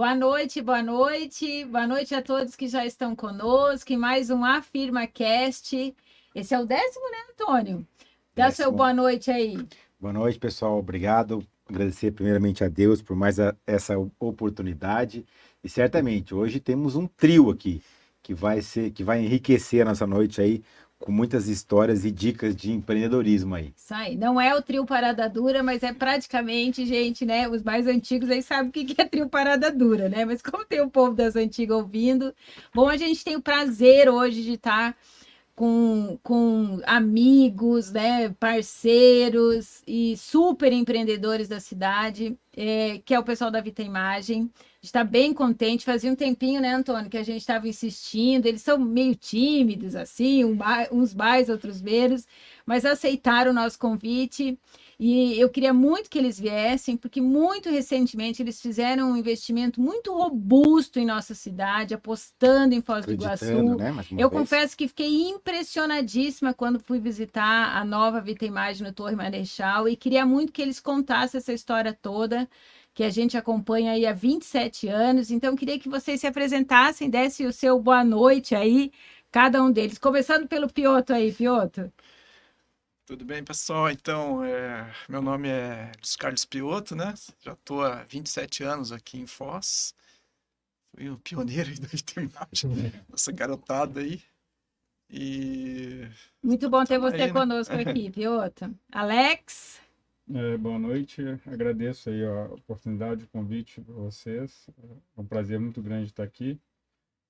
Boa noite, boa noite. Boa noite a todos que já estão conosco em mais um Afirma Cast. Esse é o décimo, né, Antônio? Dá décimo. seu boa noite aí. Boa noite, pessoal. Obrigado. Agradecer primeiramente a Deus por mais a, essa oportunidade. E certamente hoje temos um trio aqui que vai ser que vai enriquecer a nossa noite aí com muitas histórias e dicas de empreendedorismo aí. Isso aí. Não é o trio Parada Dura, mas é praticamente, gente, né? Os mais antigos aí sabem o que é trio Parada Dura, né? Mas como tem o povo das antigas ouvindo, bom, a gente tem o prazer hoje de estar com, com amigos, né, parceiros e super empreendedores da cidade, é, que é o pessoal da Vita Imagem está bem contente. Fazia um tempinho, né, Antônio, que a gente estava insistindo. Eles são meio tímidos, assim, uns mais, outros menos, mas aceitaram o nosso convite. E eu queria muito que eles viessem, porque muito recentemente eles fizeram um investimento muito robusto em nossa cidade, apostando em Foz do Iguaçu. Né? Eu vez. confesso que fiquei impressionadíssima quando fui visitar a nova Vita Imagem no Torre Marechal e queria muito que eles contassem essa história toda que a gente acompanha aí há 27 anos. Então, queria que vocês se apresentassem, dessem o seu boa noite aí, cada um deles. Começando pelo Pioto aí, Pioto. Tudo bem, pessoal? Então, é, meu nome é Luiz Carlos Pioto, né? Já estou há 27 anos aqui em Foz. Fui o pioneiro aí da enfermagem, essa garotada aí. E... Muito bom ter você aí, né? conosco né? aqui, Pioto. Alex? É, boa noite, agradeço aí a oportunidade, o convite para vocês. É um prazer muito grande estar aqui.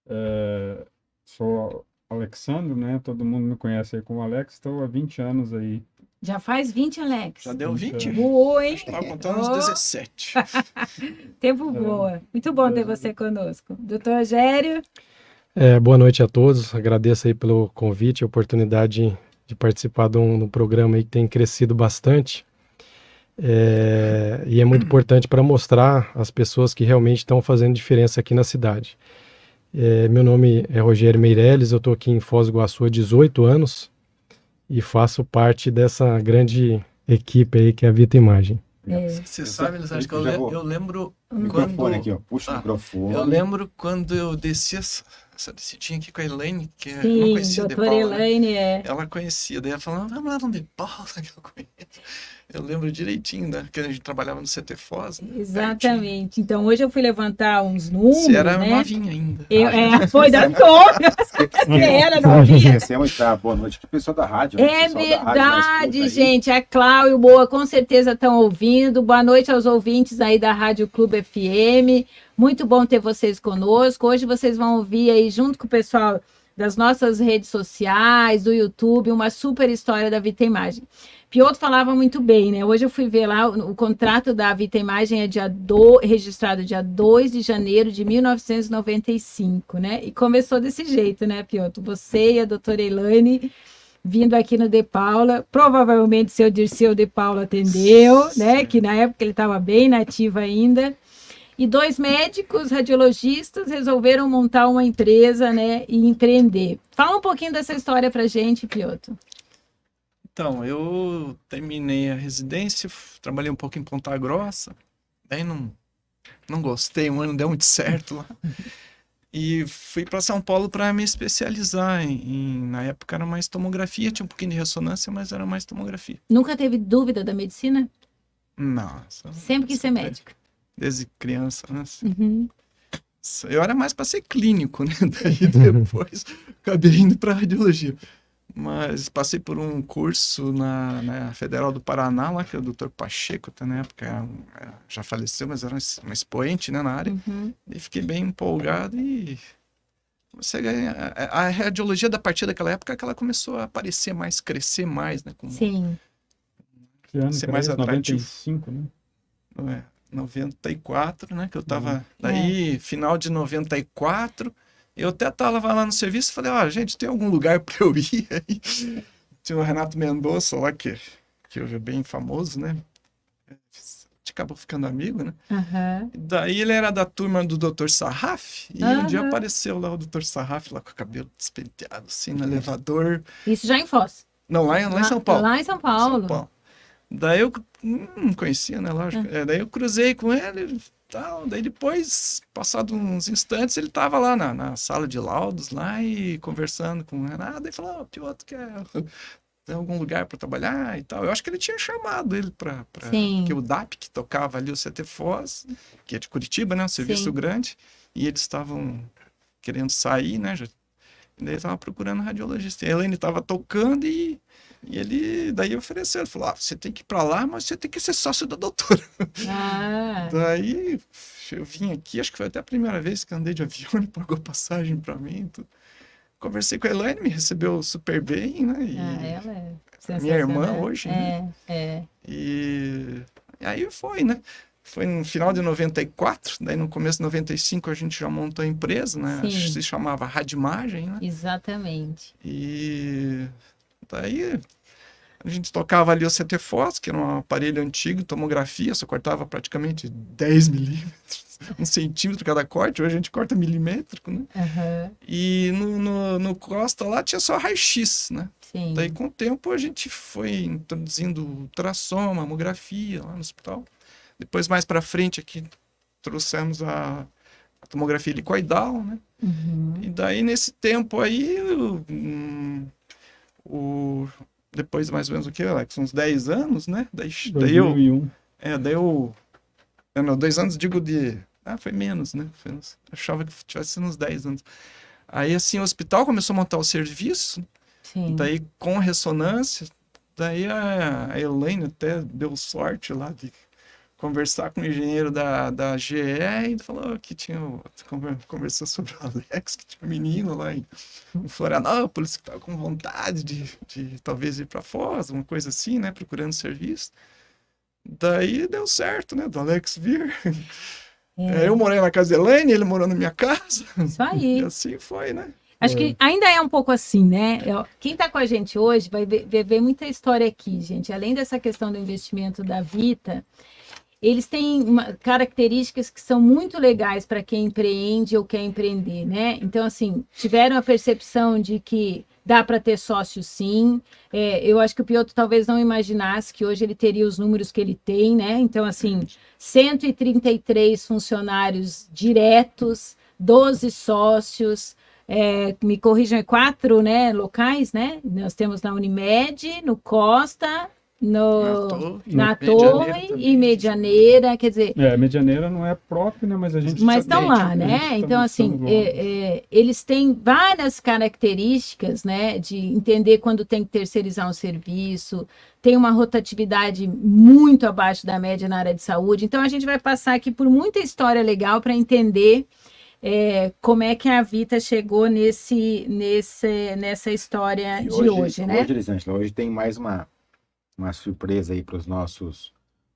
É, sou Alexandre, né? Todo mundo me conhece aí como Alex, estou há 20 anos aí. Já faz 20, Alex? Já deu 20? Voou, hein? Estava contando uns 17. Tempo é. voa. Muito bom ter você conosco. Doutor Rogério? É, boa noite a todos. Agradeço aí pelo convite, a oportunidade de participar de um, de um programa aí que tem crescido bastante. É, e é muito importante para mostrar as pessoas que realmente estão fazendo diferença aqui na cidade. É, meu nome é Rogério Meirelles, eu estou aqui em Foz do Iguaçu há 18 anos e faço parte dessa grande equipe aí que é a Vita Imagem. É. Você sabe, acho que eu, eu lembro quando... aqui, ó. Puxa ah, o microfone. Eu lembro quando eu desci essa, essa descidinha aqui com a Elaine, que Sim, eu não conhecia de Paula. Elaine, é. Ela conhecia, daí ela falou, vamos lá no De Paula que eu conheço. Eu lembro direitinho, né? Que a gente trabalhava no CT Foz. Né? Exatamente. Pertinho. Então, hoje eu fui levantar uns números. Você era né? novinha ainda. Eu, é, foi da Antônia. Você era novinha. Boa noite o pessoal da rádio. Né? É verdade, rádio gente. A Cláudia e o Boa com certeza estão ouvindo. Boa noite aos ouvintes aí da Rádio Clube FM. Muito bom ter vocês conosco. Hoje vocês vão ouvir aí, junto com o pessoal das nossas redes sociais, do YouTube, uma super história da Vita Imagem. Piotr falava muito bem, né? Hoje eu fui ver lá, o, o contrato da Vita Imagem é dia do, registrado dia 2 de janeiro de 1995, né? E começou desse jeito, né, Piotr? Você e a doutora Elaine vindo aqui no De Paula, provavelmente seu Dirceu De Paula atendeu, né? Que na época ele estava bem nativo ainda. E dois médicos radiologistas resolveram montar uma empresa, né, e empreender. Fala um pouquinho dessa história para gente, Piotr. Então, eu terminei a residência, trabalhei um pouco em Ponta Grossa, daí não, não gostei, um ano deu muito certo lá. E fui para São Paulo para me especializar em, em, Na época era mais tomografia, tinha um pouquinho de ressonância, mas era mais tomografia. Nunca teve dúvida da medicina? Não. Sempre quis ser médico. Desde criança, né? Uhum. Eu era mais para ser clínico, né? Daí depois acabei indo para radiologia. Mas passei por um curso na, na, Federal do Paraná, lá que é o Dr. Pacheco, até na época é, já faleceu, mas era um expoente né, na área. Uhum. E fiquei bem empolgado e você ganha, a, a radiologia da partir daquela época que ela começou a aparecer mais, crescer mais, né? Com, Sim. Que ano ser mais atrativo. 95, né? Não é, 94, né? Que eu tava. Uhum. Daí, é. final de 94 eu até tava lá no serviço e falei, ó, gente, tem algum lugar para eu ir aí? Tinha o Renato Mendonça lá, que, que é bem famoso, né? A gente acabou ficando amigo, né? Uhum. Daí ele era da turma do Dr. Sarraf, e uhum. um dia apareceu lá o Dr. Sarraf, lá com o cabelo despenteado, assim, no elevador. Isso já em Foz? Não, lá, lá, lá em São Paulo. Lá em São Paulo. São Paulo. Daí eu não conhecia, né? Lógico. Uhum. É, daí eu cruzei com ele, tal. Daí depois, passado uns instantes, ele estava lá na, na, sala de laudos lá e conversando com o Renato e falou, oh, Piotr, quer tem algum lugar para trabalhar e tal. Eu acho que ele tinha chamado ele para que o DAP que tocava ali o CT Foz, que é de Curitiba, né, um serviço Sim. grande, e eles estavam querendo sair, né, já, daí ele estava procurando radiologista. E a Helene estava tocando e e ele daí ofereceu, ele falou: ah, você tem que ir para lá, mas você tem que ser sócio da doutora. Ah. daí eu vim aqui, acho que foi até a primeira vez que andei de avião, ele pagou passagem para mim. Tudo. Conversei com a Elaine, me recebeu super bem, né? E ah, ela é minha irmã hoje, é, né? É. E... e aí foi, né? Foi no final de 94, daí no começo de 95 a gente já montou a empresa, né? Sim. Se chamava Radimagem, né? Exatamente. E Daí a gente tocava ali o CT Foz, que era um aparelho antigo, tomografia, só cortava praticamente 10 milímetros, um centímetro cada corte. Hoje a gente corta milimétrico, né? Uhum. E no, no, no, Costa lá tinha só raio-x, né? Sim. Daí com o tempo a gente foi introduzindo ultrassom, mamografia lá no hospital. Depois mais para frente aqui trouxemos a, a tomografia helicoidal, né? Uhum. E daí nesse tempo aí... Um, o depois mais ou menos o que, Alex? Uns 10 anos, né? Daí, 2001. eu, é, daí eu, é, não, dois anos digo de, ah, foi menos, né? Foi uns, achava que tivesse sido uns 10 anos. Aí, assim, o hospital começou a montar o serviço, Sim. daí com ressonância, daí a, a Elaine até deu sorte lá de conversar com o engenheiro da, da GE e falou que tinha conversou sobre o Alex, que tinha um menino lá em, em Florianópolis que estava com vontade de, de talvez ir para Foz, uma coisa assim, né, procurando serviço. Daí deu certo, né, do Alex vir. É. Eu morei na casa de Elaine, ele morou na minha casa. Isso aí. E assim foi, né? Acho que ainda é um pouco assim, né? Quem está com a gente hoje vai ver, ver, muita história aqui, gente. Além dessa questão do investimento da Vita, eles têm uma, características que são muito legais para quem empreende ou quer empreender, né? Então, assim, tiveram a percepção de que dá para ter sócio sim. É, eu acho que o Piotr talvez não imaginasse que hoje ele teria os números que ele tem, né? Então, assim, 133 funcionários diretos, 12 sócios. É, me corrijam, é quatro né, locais, né? Nós temos na Unimed, no Costa, no, na, torre e medianeira, quer dizer. É, medianeira não é próprio, né? Mas a gente. Mas estão lá, né? Então, assim, é, é, eles têm várias características, né? De entender quando tem que terceirizar um serviço, tem uma rotatividade muito abaixo da média na área de saúde. Então, a gente vai passar aqui por muita história legal para entender. É, como é que a Vita chegou nesse, nesse, nessa história e de hoje, hoje né? Hoje, hoje tem mais uma, uma surpresa aí para os nossos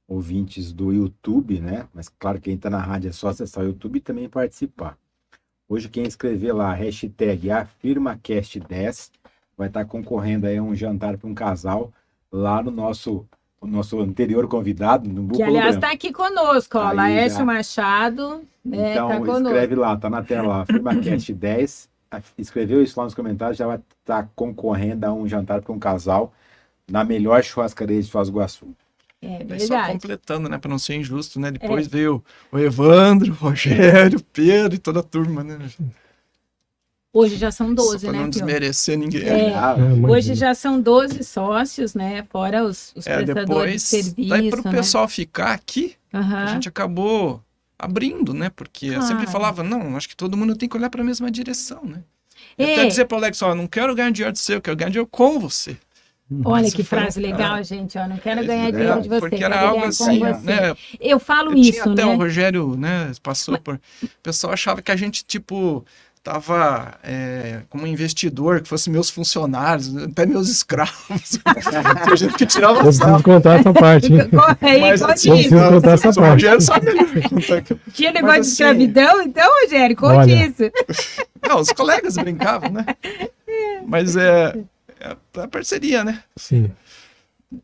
ouvintes do YouTube, né? Mas claro, quem está na rádio é só acessar o YouTube e também participar. Hoje quem escrever lá a hashtag AfirmaCast10 vai estar tá concorrendo aí a um jantar para um casal lá no nosso o nosso anterior convidado, no Que, aliás, está aqui conosco, ó, Laércio já... Machado. Né, então, tá escreve lá, tá na tela lá, AfirmaCast10. Escreveu isso lá nos comentários, já vai estar tá concorrendo a um jantar para um casal na melhor churrascaria de Foz do Iguaçu. É verdade. Só completando, né, para não ser injusto, né? Depois é. veio o Evandro, o Rogério, o Pedro e toda a turma, né? Hoje já são 12, Só pra né? não desmerecer ninguém. É, ah, hoje já são 12 sócios, né? Fora os, os é, prestadores depois, de serviço. Daí para o né? pessoal ficar aqui, uhum. a gente acabou abrindo, né? Porque eu sempre falava, não, acho que todo mundo tem que olhar para a mesma direção, né? É. Até dizer para o Alex, ó, não quero ganhar dinheiro de você, eu quero ganhar dinheiro com você. Olha que frase legal, gente. Ó, não quero é, ganhar dinheiro de você. Porque era algo assim, né? Eu falo eu isso, até né? o Rogério, né, passou Mas... por... O pessoal achava que a gente, tipo, tava é, como investidor, que fosse meus funcionários, até meus escravos. a gente que tirava Eu preciso contar essa parte. Corre aí, Mas, assim, eu preciso contar essa parte. Rogério sabe Tinha negócio Mas, de assim, escravidão, então, Rogério, conte olha... isso. Não, os colegas brincavam, né? Mas é é a parceria, né? Sim.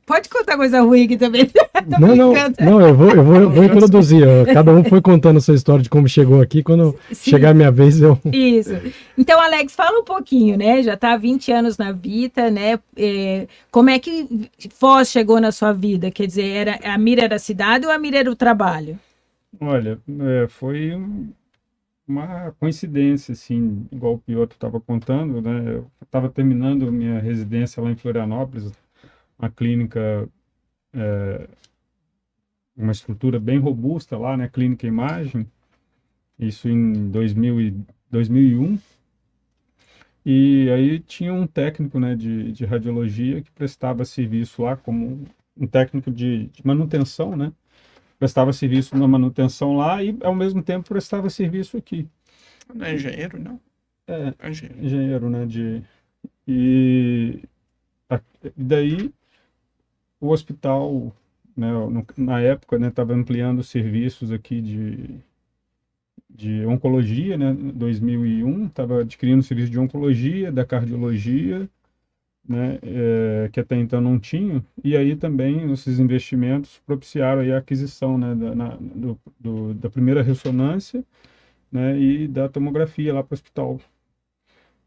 Pode contar coisa ruim aqui também. não, não, não, eu vou, eu vou, eu vou introduzir. Cada um foi contando a sua história de como chegou aqui. Quando Sim. chegar a minha vez, eu. Isso. Então, Alex, fala um pouquinho, né? Já está há 20 anos na Vita, né? É, como é que Foz chegou na sua vida? Quer dizer, era, a mira era a cidade ou a mira era o trabalho? Olha, é, foi uma coincidência, assim, igual o Piotr estava contando, né? Eu estava terminando minha residência lá em Florianópolis, uma clínica, é, uma estrutura bem robusta lá, né? Clínica Imagem, isso em 2000 e, 2001. E aí tinha um técnico, né, de, de radiologia que prestava serviço lá como um técnico de, de manutenção, né? Prestava serviço na manutenção lá e ao mesmo tempo prestava serviço aqui. Não é engenheiro, não? É, é engenheiro. engenheiro, né? De, e, daí o hospital, né, na época, né, estava ampliando serviços aqui de, de oncologia, né, 2001, estava adquirindo serviço de oncologia, da cardiologia, né, é, que até então não tinham, e aí também esses investimentos propiciaram a aquisição né, da, na, do, do, da primeira ressonância né, e da tomografia lá para o hospital.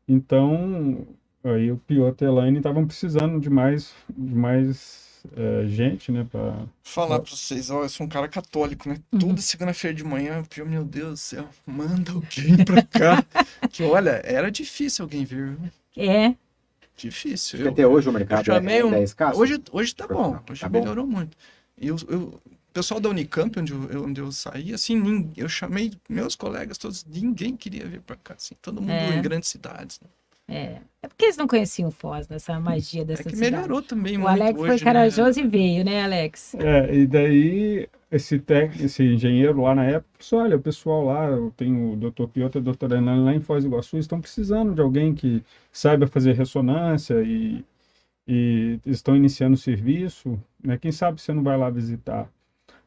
Então, aí o Piotr e a Elaine estavam precisando de mais, de mais é, gente, né, para... Falar para vocês, ó, eu sou um cara católico, né, uhum. toda segunda-feira de manhã, eu, meu Deus do céu, manda alguém para cá, que olha, era difícil alguém vir, É, Difícil. Eu, até hoje o mercado é, um, é escasso? Hoje, hoje tá bom, hoje tá melhorou bom. muito. Eu, eu, o pessoal da Unicamp, onde eu, onde eu saí, assim, eu chamei meus colegas todos, ninguém queria vir para cá, assim, todo mundo é. em grandes cidades. Né? É. É porque eles não conheciam Foz, nessa magia dessa é que cidade. melhorou também o muito. O Alex hoje, foi corajoso né? e veio, né, Alex? É, e daí esse, esse engenheiro lá na época disse, olha, o pessoal lá, tenho o Dr. Piotr e o Dr. Enan lá em Foz do Iguaçu, estão precisando de alguém que saiba fazer ressonância e, e estão iniciando o serviço, né? Quem sabe você não vai lá visitar.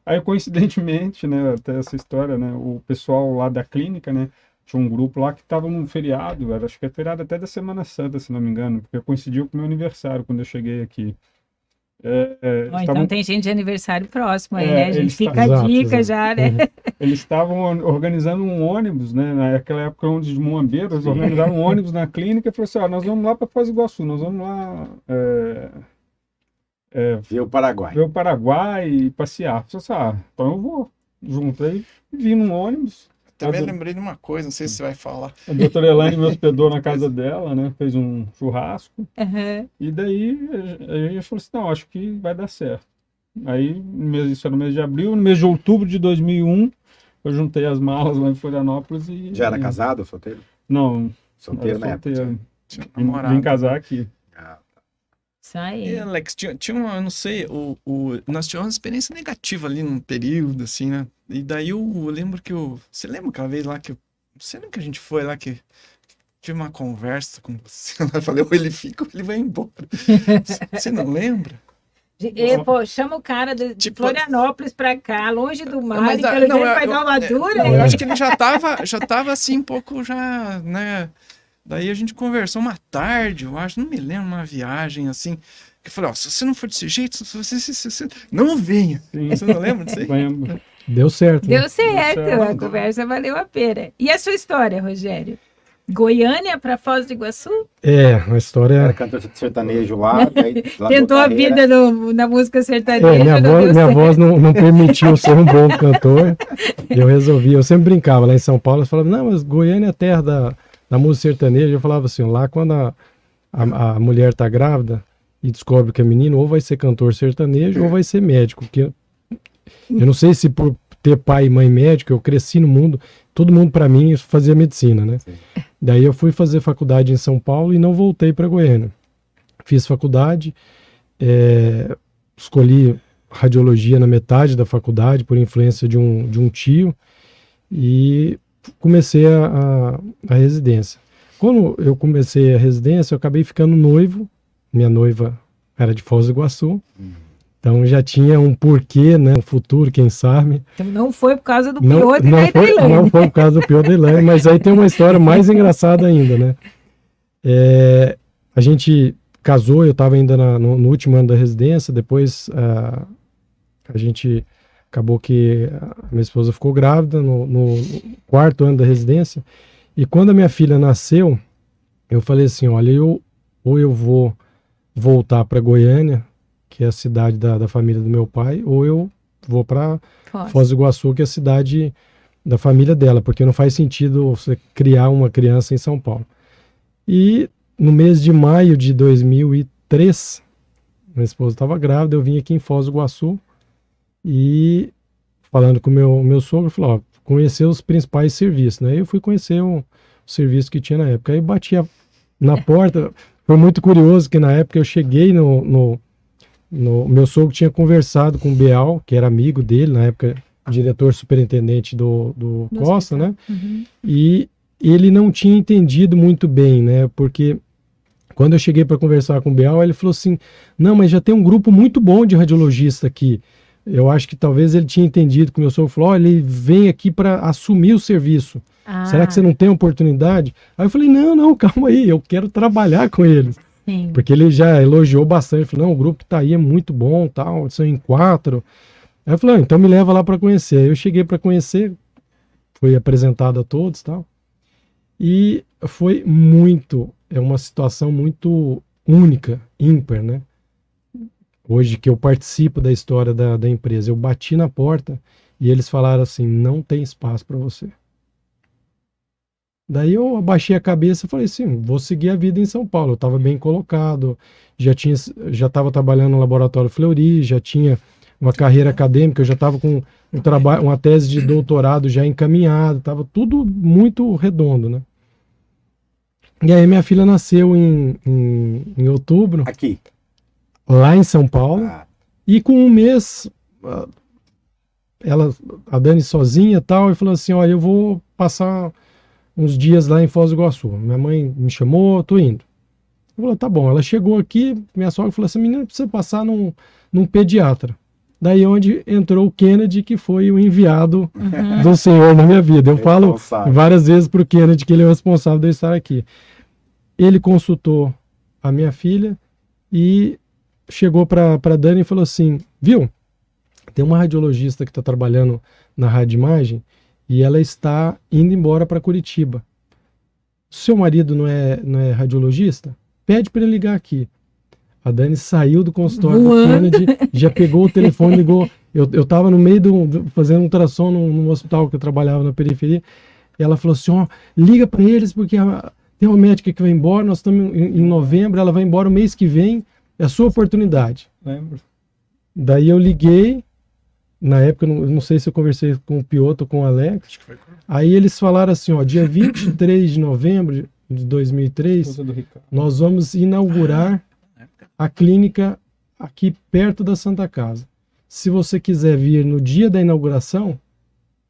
Aí, coincidentemente, né, até essa história, né, o pessoal lá da clínica, né, tinha um grupo lá que estava num feriado, era, acho que é feriado até da Semana Santa, se não me engano, porque coincidiu com o meu aniversário quando eu cheguei aqui. É, é, estavam... Então tem gente de aniversário próximo aí, é, né? A gente fica a dica exato. já, né? Uhum. Eles estavam organizando um ônibus, né? Naquela época onde de Moambeiro, eles organizaram um ônibus na clínica e falaram assim: ó, nós vamos lá para Foz do Iguaçu, nós vamos lá. É, é, ver o Paraguai. Ver o Paraguai e passear. Eu falei assim, ah, então eu vou junto. Aí vim num ônibus, também lembrei de uma coisa, não sei se você vai falar. A doutora Elaine me hospedou na casa dela, né? Fez um churrasco. Uhum. E daí a gente falou assim, não, acho que vai dar certo. Aí, isso era no mês de abril, no mês de outubro de 2001, eu juntei as malas lá em Florianópolis e... Já era casado, solteiro? Não. Solteiro? Tinha namorado. Vim casar aqui. Isso aí. E, Alex, tinha, tinha uma, eu não sei, o, o, nós tivemos uma experiência negativa ali num período, assim, né? E daí eu, eu lembro que eu. Você lembra aquela vez lá que eu. Não sei nem que a gente foi lá que tive uma conversa com você. Eu falei, ou ele fica ou ele vai embora. você não lembra? Pô, chama o cara de, tipo, Florianópolis pra cá, longe do mar, mas, e pelo não, jeito vai dar uma dura. Não, eu acho que ele já tava, já tava assim, um pouco já, né? Daí a gente conversou uma tarde, eu acho, não me lembro, uma viagem assim. Que eu falei, ó, se você não for desse jeito, se você, se, se, se, não venha. Sim. Você não lembra disso aí? Lembro. Deu certo. Deu né? certo, Deu certo. a conversa valeu a pena. E a sua história, Rogério? Goiânia para Foz do Iguaçu? É, uma história. Era cantor sertanejo lá. Tentou a vida no, na música sertaneja. É, minha voz, minha voz não, não, permitiu ser um bom cantor. eu resolvi, eu sempre brincava lá em São Paulo, eu falava, não, mas Goiânia é a terra da, da música sertaneja. Eu falava assim, lá quando a, a, a mulher tá grávida e descobre que é menino, ou vai ser cantor sertanejo ou vai ser médico. Porque eu não sei se por ter pai e mãe médico, eu cresci no mundo, todo mundo para mim fazia medicina, né? Sim. Daí eu fui fazer faculdade em São Paulo e não voltei para Goiânia. Fiz faculdade, é, escolhi radiologia na metade da faculdade por influência de um, de um tio e comecei a, a, a residência. Quando eu comecei a residência, eu acabei ficando noivo. Minha noiva era de Foz do Iguaçu. Uhum. Então já tinha um porquê, né? Um futuro, quem sabe. Então não foi por causa do não, pior não foi, não foi por causa do pior da mas aí tem uma história mais engraçada ainda, né? É, a gente casou, eu estava ainda na, no, no, último ano da residência, depois uh, a gente acabou que a minha esposa ficou grávida no, no quarto ano da residência, e quando a minha filha nasceu, eu falei assim, olha, eu, ou eu vou voltar para Goiânia, que é a cidade da, da família do meu pai, ou eu vou para Foz do Iguaçu, que é a cidade da família dela, porque não faz sentido você criar uma criança em São Paulo. E no mês de maio de 2003, minha esposa estava grávida, eu vim aqui em Foz do Iguaçu e falando com o meu, meu sogro, falou, ó, conhecer os principais serviços, né? Eu fui conhecer o, o serviço que tinha na época. Aí batia na porta, foi muito curioso que na época eu cheguei no, no, no meu sogro tinha conversado com o Beal, que era amigo dele, na época diretor superintendente do, do, do Costa, hospital. né? Uhum. E ele não tinha entendido muito bem, né? Porque quando eu cheguei para conversar com o Bial, ele falou assim: não, mas já tem um grupo muito bom de radiologista aqui. Eu acho que talvez ele tinha entendido que o meu sogro falou: oh, ele vem aqui para assumir o serviço. Ah. Será que você não tem oportunidade? Aí eu falei: não, não, calma aí, eu quero trabalhar com eles. Sim. Porque ele já elogiou bastante. Ele falou: não, o grupo que está aí é muito bom, tal, são em quatro. Aí eu falei: ah, então me leva lá para conhecer. Aí eu cheguei para conhecer, fui apresentado a todos tal. E foi muito, é uma situação muito única, ímpar, né? Hoje que eu participo da história da, da empresa, eu bati na porta e eles falaram assim: não tem espaço para você. Daí eu abaixei a cabeça e falei assim, vou seguir a vida em São Paulo. Eu estava bem colocado, já tinha, já estava trabalhando no laboratório Fleury, já tinha uma carreira acadêmica, eu já estava com um trabalho, uma tese de doutorado já encaminhada, estava tudo muito redondo, né? E aí minha filha nasceu em, em, em outubro. Aqui. Lá em São Paulo. Ah. E com um mês, ela, a Dani sozinha tal, e falou assim, olha, eu vou passar uns dias lá em Foz do Iguaçu. Minha mãe me chamou, tô indo. Eu falei, tá bom. Ela chegou aqui, minha sogra falou assim, menina, precisa passar num, num pediatra. Daí onde entrou o Kennedy, que foi o enviado uhum. do Senhor na minha vida. Eu falo várias vezes para o Kennedy que ele é o responsável de eu estar aqui. Ele consultou a minha filha e chegou para Dani e falou assim: Viu, tem uma radiologista que está trabalhando na Rádio Imagem e ela está indo embora para Curitiba. Seu marido não é, não é radiologista? Pede para ele ligar aqui. A Dani saiu do consultório Voando. do Kennedy, já pegou o telefone, ligou. Eu, eu tava no meio do, do fazendo um ultrassom num, num, hospital que eu trabalhava na periferia. E ela falou assim: ó, liga para eles, porque a, tem uma médica que vai embora, nós estamos em, em, novembro, ela vai embora o mês que vem, é a sua oportunidade. Lembro. Daí eu liguei, na época, não, não sei se eu conversei com o Piotr ou com o Alex. Aí eles falaram assim: ó, dia 23 de novembro de 2003, nós vamos inaugurar a clínica aqui perto da Santa Casa. Se você quiser vir no dia da inauguração,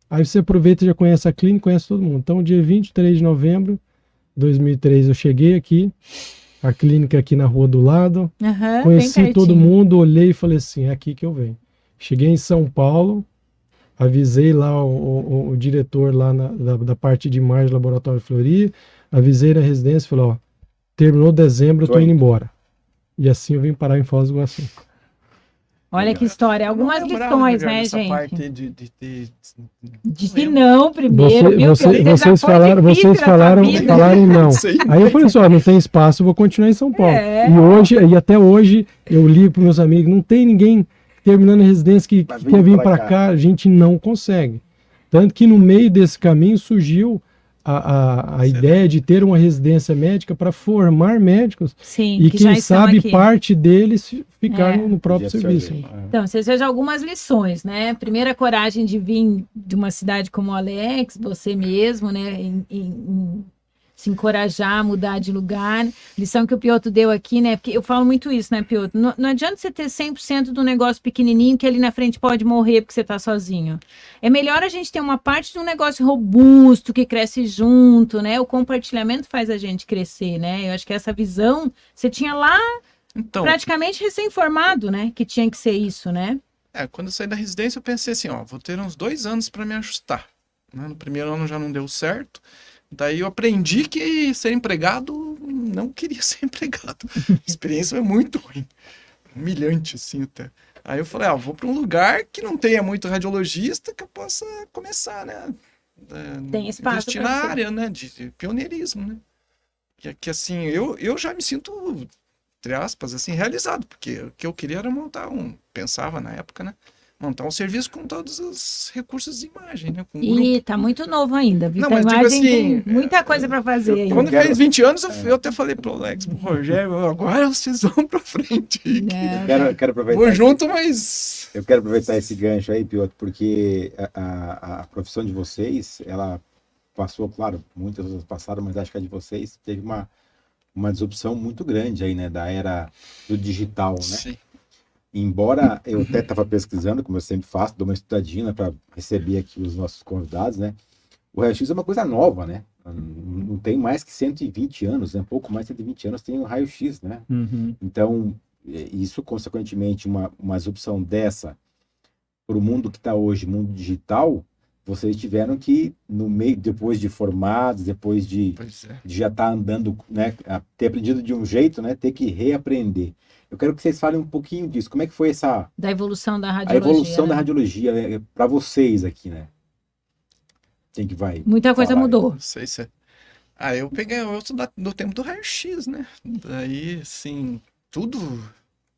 aí você aproveita e já conhece a clínica, conhece todo mundo. Então, dia 23 de novembro de 2003, eu cheguei aqui, a clínica aqui na rua do lado, uhum, conheci todo mundo, olhei e falei assim, é aqui que eu venho. Cheguei em São Paulo, avisei lá o, o, o diretor lá na, da, da, parte de imagem do Laboratório Flori, avisei na residência, falei, ó, terminou dezembro, eu tô indo embora. E assim eu vim parar em Foz do Iguaçu. Olha que história, algumas lições, né, gente? Parte de, de, de, de não primeiro. Você, você, vocês falaram, vocês falaram, falaram não. Aí eu falei só, não tem espaço, vou continuar em São Paulo. É. E hoje, e até hoje, eu ligo para meus amigos, não tem ninguém terminando a residência que, que quer vir para cá. cá, a gente não consegue. Tanto que no meio desse caminho surgiu a, a, a ideia de ter uma residência médica para formar médicos Sim, e que quem sabe aqui. parte deles ficar é. no próprio serviço. Então, vocês vejam algumas lições, né? Primeira, coragem de vir de uma cidade como Alex, você mesmo, né? Em, em, se encorajar mudar de lugar. Lição que o Piotr deu aqui, né? Porque eu falo muito isso, né, Piotr? Não, não adianta você ter 100% do negócio pequenininho que ali na frente pode morrer porque você está sozinho. É melhor a gente ter uma parte de um negócio robusto que cresce junto, né? O compartilhamento faz a gente crescer, né? Eu acho que essa visão você tinha lá então, praticamente recém-formado, né? Que tinha que ser isso, né? É, quando eu saí da residência eu pensei assim, ó, vou ter uns dois anos para me ajustar. Né? No primeiro ano já não deu certo. Daí eu aprendi que ser empregado não queria ser empregado. A experiência foi muito ruim. Humilhante, assim, até. Aí eu falei, ah, vou para um lugar que não tenha muito radiologista que eu possa começar, né? É, Tem espaço investir na área, né? De, de pioneirismo, né? Que, que assim, eu, eu já me sinto, entre aspas, assim, realizado, porque o que eu queria era montar um, pensava na época, né? Montar um serviço com todos os recursos de imagem, né? Com e grupo. tá muito novo ainda, viu? Não, imagem assim, tem muita coisa para fazer ainda. Quando quero- fez 20 anos, eu, eu até falei pro Alex, pro Rogério, agora vocês vão pra frente. É, Quero, quero aproveitar. Vou junto, mas. Eu quero aproveitar esse gancho aí, Piotr, porque a, a, a profissão de vocês, ela passou, claro, muitas outras passaram, mas acho que a de vocês teve uma, uma disrupção muito grande aí, né, da era do digital, né? Sim. Embora eu até estava pesquisando, como eu sempre faço, dou uma estudadinha para receber aqui os nossos convidados, né? O raio-x é uma coisa nova, né? Não tem mais que 120 anos, né? Pouco mais de 120 anos tem o raio-x, né? Uhum. Então, eh, isso, consequentemente, uma, uma disrupção dessa para o mundo que está hoje, mundo digital, vocês tiveram que, no meio, depois de formados, depois de, é. de já estar andando, né, ter aprendido de um jeito, né, ter que reaprender. Eu quero que vocês falem um pouquinho disso. Como é que foi essa Da evolução da a radiologia. evolução né? da radiologia para vocês aqui, né? Quem que vai? Muita coisa falar aí? mudou. Não sei se é. Ah, eu peguei, eu sou do tempo do raio-x, né? Daí, assim, tudo.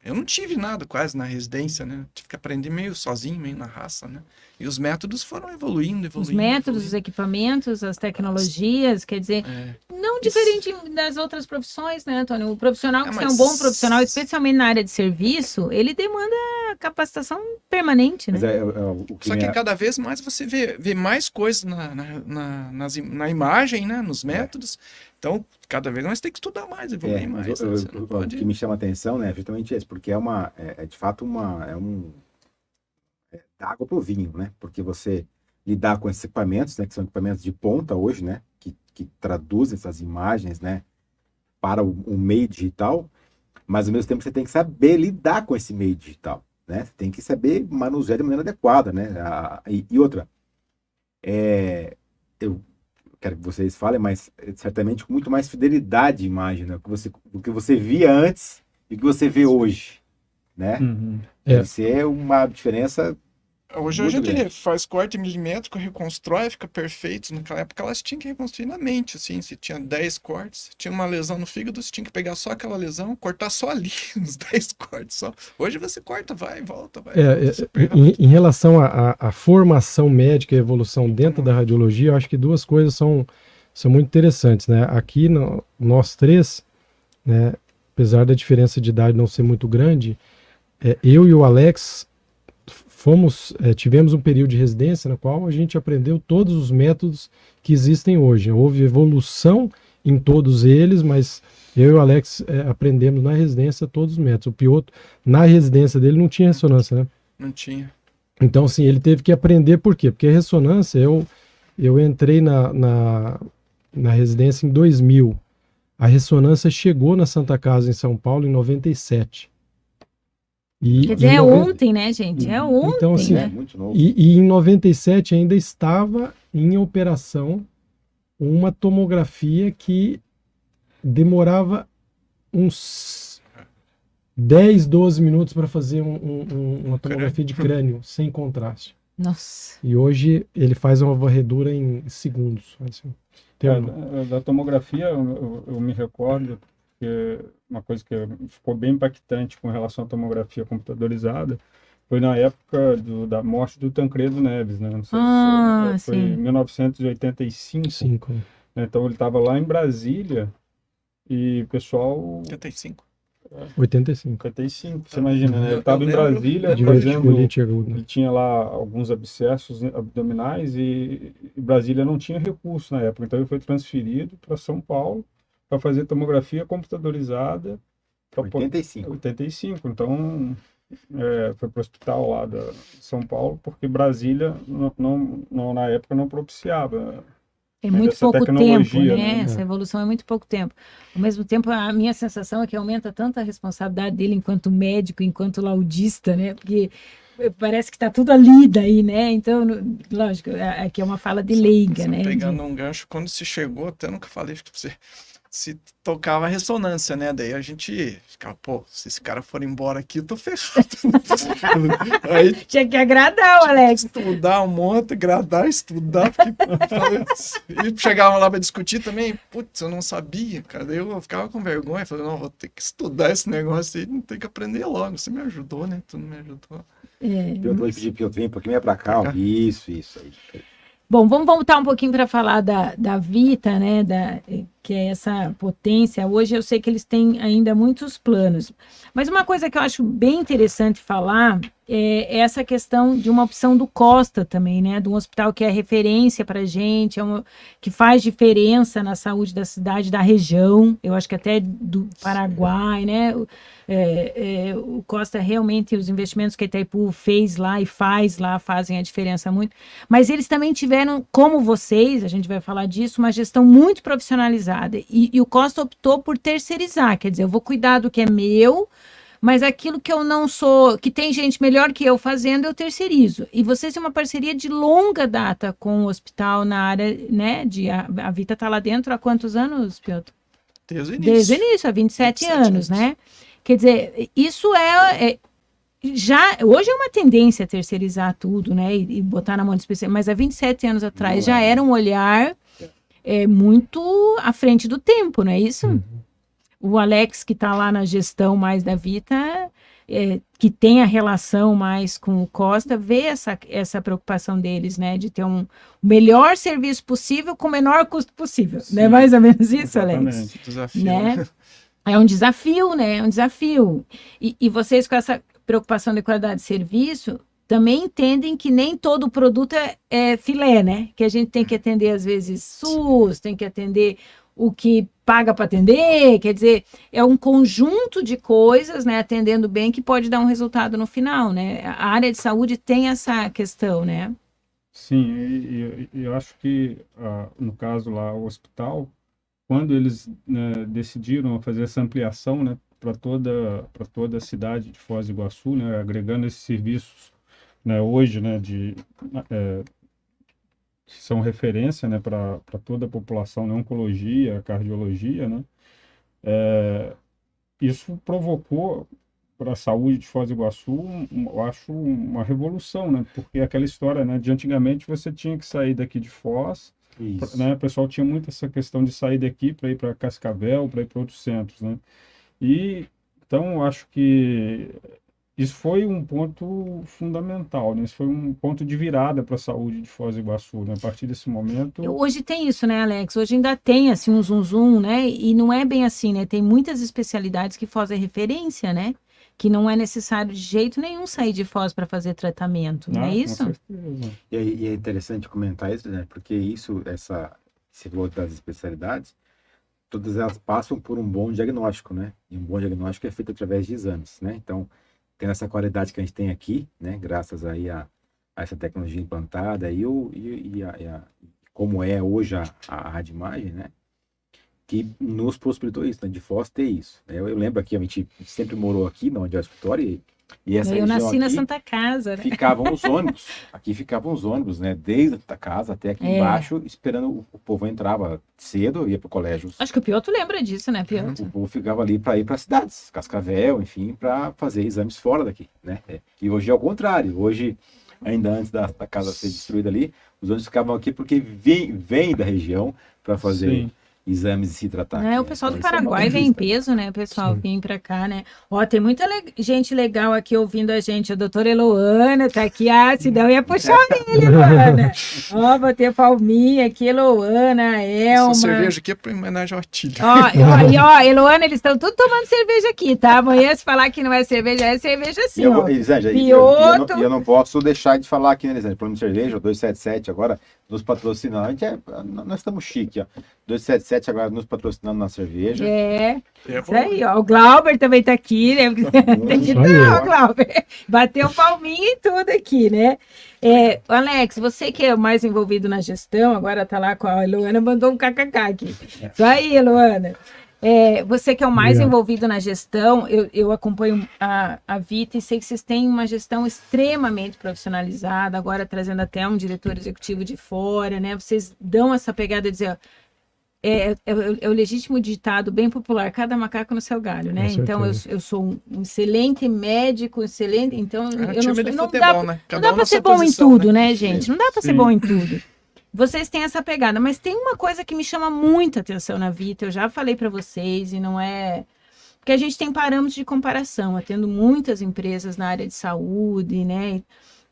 Eu não tive nada quase na residência, né? Tive que aprender meio sozinho, meio na raça, né? E os métodos foram evoluindo, Os evoluindo. métodos, os evoluindo. equipamentos, as tecnologias, quer dizer, É, não diferente das outras profissões, né, Antônio? O profissional É, que é um mas- bom profissional, especialmente na área de serviço, ele demanda capacitação permanente, né? Mas é, é, é, o que Só que cada vez mais você vê, vê mais coisas na, na, na, na imagem, né? Nos métodos. Então, cada vez mais tem que estudar mais, evoluir É, mais. né? Você não o- pode- O que me chama a atenção, né, é justamente esse, porque é uma, é, é de fato uma, é um, é água pro vinho, né, porque você lidar com esses equipamentos, né, que são equipamentos de ponta hoje, né, que, que traduzem essas imagens, né, para o, o meio digital, mas ao mesmo tempo você tem que saber lidar com esse meio digital, né, você tem que saber manusear de maneira adequada, né, a- e, e outra, é, eu quero que vocês falem, mas é, certamente com muito mais fidelidade de imagem, né? O que você, o que você via antes e o que você vê hoje, né? Uhum. É. Deve ser uma diferença. Hoje a Muito gente grande. faz corte milimétrico, reconstrói, fica perfeito. Naquela época elas tinham que reconstruir na mente, assim. Se tinha 10 cortes, tinha uma lesão no fígado, você tinha que pegar só aquela lesão, cortar só ali, os 10 cortes só. Hoje você corta, vai, volta, vai. É, volta, é, em, em relação à formação médica e evolução dentro da radiologia, eu acho que duas coisas são, são muito interessantes, né? Aqui, no- nós três, né, apesar da diferença de idade não ser muito grande, é, eu e o Alex fomos, é, tivemos um período de residência na qual a gente aprendeu todos os métodos que existem hoje. Houve evolução em todos eles, mas eu e o Alex é, aprendemos na residência todos os métodos. O Piotr, na residência dele, não tinha ressonância, né? Não tinha. Então, assim, ele teve que aprender por quê? Porque a ressonância, eu, eu entrei na, na, na residência em 2000. A ressonância chegou na Santa Casa, em São Paulo, em 97. E, Quer dizer, é noven- ontem, né, gente? É ontem, Então, assim, É né? muito novo. E, e em 97 ainda estava em operação uma tomografia que demorava uns 10, 12 minutos para fazer um- um- um- uma tomografia de crânio sem contraste. Nossa. E hoje ele faz uma varredura em segundos. Assim. Tem É, uma- da, da tomografia, eu, eu- eu me recordo que uma coisa que ficou bem impactante com relação à tomografia computadorizada foi na época do- da morte do Tancredo Neves, né? Não sei se- Ah, é, foi sim. em 1985. cinco. né? Então ele estava lá em Brasília e o pessoal 85. 85. 55, você imagina, né? Ele Eu- estava em Brasília De fazendo ele tinha lá alguns abscessos abdominais e, e Brasília não tinha recurso na época, então ele foi transferido para São Paulo para fazer tomografia computadorizada para 85. 85. Então é, foi para o hospital lá da de São Paulo porque Brasília não, não, não- na época não propiciava. É muito essa pouco tempo, né? né? Essa evolução é muito pouco tempo. Ao mesmo tempo, a minha sensação é que aumenta tanto a responsabilidade dele enquanto médico, enquanto laudista, né? Porque parece que está tudo ali daí, né? Então, lógico, aqui é uma fala de leiga, Só né? Pegando De- um gancho, quando se chegou, até nunca falei pra você, se tocava ressonância, né? Daí a gente ficava, pô, se esse cara for embora aqui, eu tô ferrado. Aí Tinha que agradar o Alex. estudar um monte, agradar, estudar, porque e chegava lá pra discutir também, putz, eu não sabia, cara. Daí eu ficava com vergonha, falei, não, vou ter que estudar esse negócio aí, não tem que aprender logo. Você me ajudou, né? Tu não me ajudou. É, eu vou pedir para eu vir um pouquinho para cá. Ó. Isso, isso aí. Bom, vamos voltar um pouquinho para falar da, da Vita, né? Da, que é essa potência. Hoje eu sei que eles têm ainda muitos planos. Mas uma coisa que eu acho bem interessante falar é essa questão de uma opção do Costa também, né? De um hospital que é referência para a gente, é um, que faz diferença na saúde da cidade, da região, eu acho que até do Paraguai, né? É, é, o Costa realmente, os investimentos que a Itaipu fez lá e faz lá, fazem a diferença muito. Mas eles também tiveram, como vocês, a gente vai falar disso, uma gestão muito profissionalizada. E, e o Costa optou por terceirizar, quer dizer, eu vou cuidar do que é meu, mas aquilo que eu não sou, que tem gente melhor que eu fazendo, eu terceirizo. E vocês têm uma parceria de longa data com o hospital na área, né? De, a, a Vita está lá dentro há quantos anos, Piotr? Desde o início. Desde o início, há 27, 27 anos, anos, né? Quer dizer, isso é, é, já hoje é uma tendência terceirizar tudo, né? E, e botar na mão de especialista, mas há 27 anos atrás não já é. era um olhar é, muito à frente do tempo, não é isso? Uhum. O Alex, que está lá na gestão mais da Vita, é, que tem a relação mais com o Costa, vê essa, essa preocupação deles, né? De ter um melhor serviço possível com o menor custo possível. Sim, não é mais ou menos isso, Alex? Desafio. Né? É um desafio, né? É um desafio. E, e vocês, com essa preocupação de qualidade de serviço, também entendem que nem todo produto é, é, filé, né? Que a gente tem que atender, às vezes, SUS, tem que atender o que paga para atender, quer dizer, é um conjunto de coisas, né, atendendo bem, que pode dar um resultado no final, né? A área de saúde tem essa questão, né? Sim, e, e eu acho que, uh, no caso lá, o hospital, quando eles né, decidiram fazer essa ampliação né, para toda, toda a cidade de Foz do Iguaçu, né, agregando esses serviços né, hoje né, de, é, que são referência né, para toda a população, né, oncologia, cardiologia, né, é, isso provocou para a saúde de Foz do Iguaçu, eu acho uma revolução, né? Porque aquela história, né? De antigamente você tinha que sair daqui de Foz, né? O pessoal tinha muito essa questão de sair daqui para ir para Cascavel, para ir para outros centros, né? E então acho que isso foi um ponto fundamental, né? Isso foi um ponto de virada para a saúde de Foz do Iguaçu, né? A partir desse momento. Hoje tem isso, né, Alex? Hoje ainda tem assim um zum zum, né? E não é bem assim, né? Tem muitas especialidades que Foz é referência, né? que não é necessário de jeito nenhum sair de Foz para fazer tratamento, não, é isso? E, e, é interessante comentar isso, né? Porque isso, essa, você falou das especialidades, todas elas passam por um bom diagnóstico, né? E um bom diagnóstico é feito através de exames, né? Então, tem essa qualidade que a gente tem aqui, né? Graças aí a, a essa tecnologia implantada e, o, e, e, a, e a, como é hoje a, a, imagem, né? que nos possibilitou isso, né? De Foz ter isso. Eu, eu lembro aqui, a gente sempre morou aqui, onde é o escritório, e, e essa Eu nasci aqui, na Santa Casa, né? Ficavam os ônibus. Aqui ficavam os ônibus, né? Desde a casa até aqui é. embaixo, esperando o, o povo entrava cedo, ia para o colégio. Acho que o Piotr lembra disso, né, Piotr? O povo ficava ali para ir para cidades, Cascavel, enfim, para fazer exames fora daqui, né? É. E hoje é o contrário. Hoje, ainda antes da, da casa ser destruída ali, os ônibus ficavam aqui porque vêm vem da região para fazer Sim exames e se tratar. É, o pessoal do Paraguai vem em peso, né? O pessoal Sim. vem para cá, né? Ó, tem muita le gente legal aqui ouvindo a gente. A doutora Eloana tá aqui. Ah, senão ia puxar ele, Eloana. Ó, botei palminha aqui, Eloana, Elma. Essa cerveja aqui é para homenagem ao Artilho. Ó, e ó, Eloana, eles estão tudo tomando cerveja aqui, tá? Amanhã se falar que não é cerveja, é cerveja sim, eu, ó. Elisângela, e eu, eu, não, eu não posso deixar de falar aqui, né, Elisângela? Falando de cerveja, 277 agora, nos patrocinando. A gente é, nós estamos chique, ó. 277 agora nos patrocinando na cerveja. É. é isso aí, ó. O Glauber também tá aqui, né? Tem que dar, Glauber. Bateu palminha e tudo aqui, né? É, Alex, você que é o mais envolvido na gestão, agora tá lá com a Luana, mandou um kkk aqui. Isso aí, Luana. É, você que é o mais Obrigado. envolvido na gestão, eu, eu acompanho a, a Vita e sei que vocês têm uma gestão extremamente profissionalizada, agora trazendo até um diretor executivo de fora, né? Vocês dão essa pegada de dizer, é, é, é, o legítimo ditado bem popular, cada macaco no seu galho, né? Então eu, eu sou um excelente médico, excelente, então é, eu não, não, dá, né? não dá para ser bom posição, em tudo, né, né gente? Não dá para ser bom em tudo. Vocês têm essa pegada, mas tem uma coisa que me chama muita atenção na vida, eu já falei para vocês e não é Porque a gente tem parâmetros de comparação, atendo muitas empresas na área de saúde, né?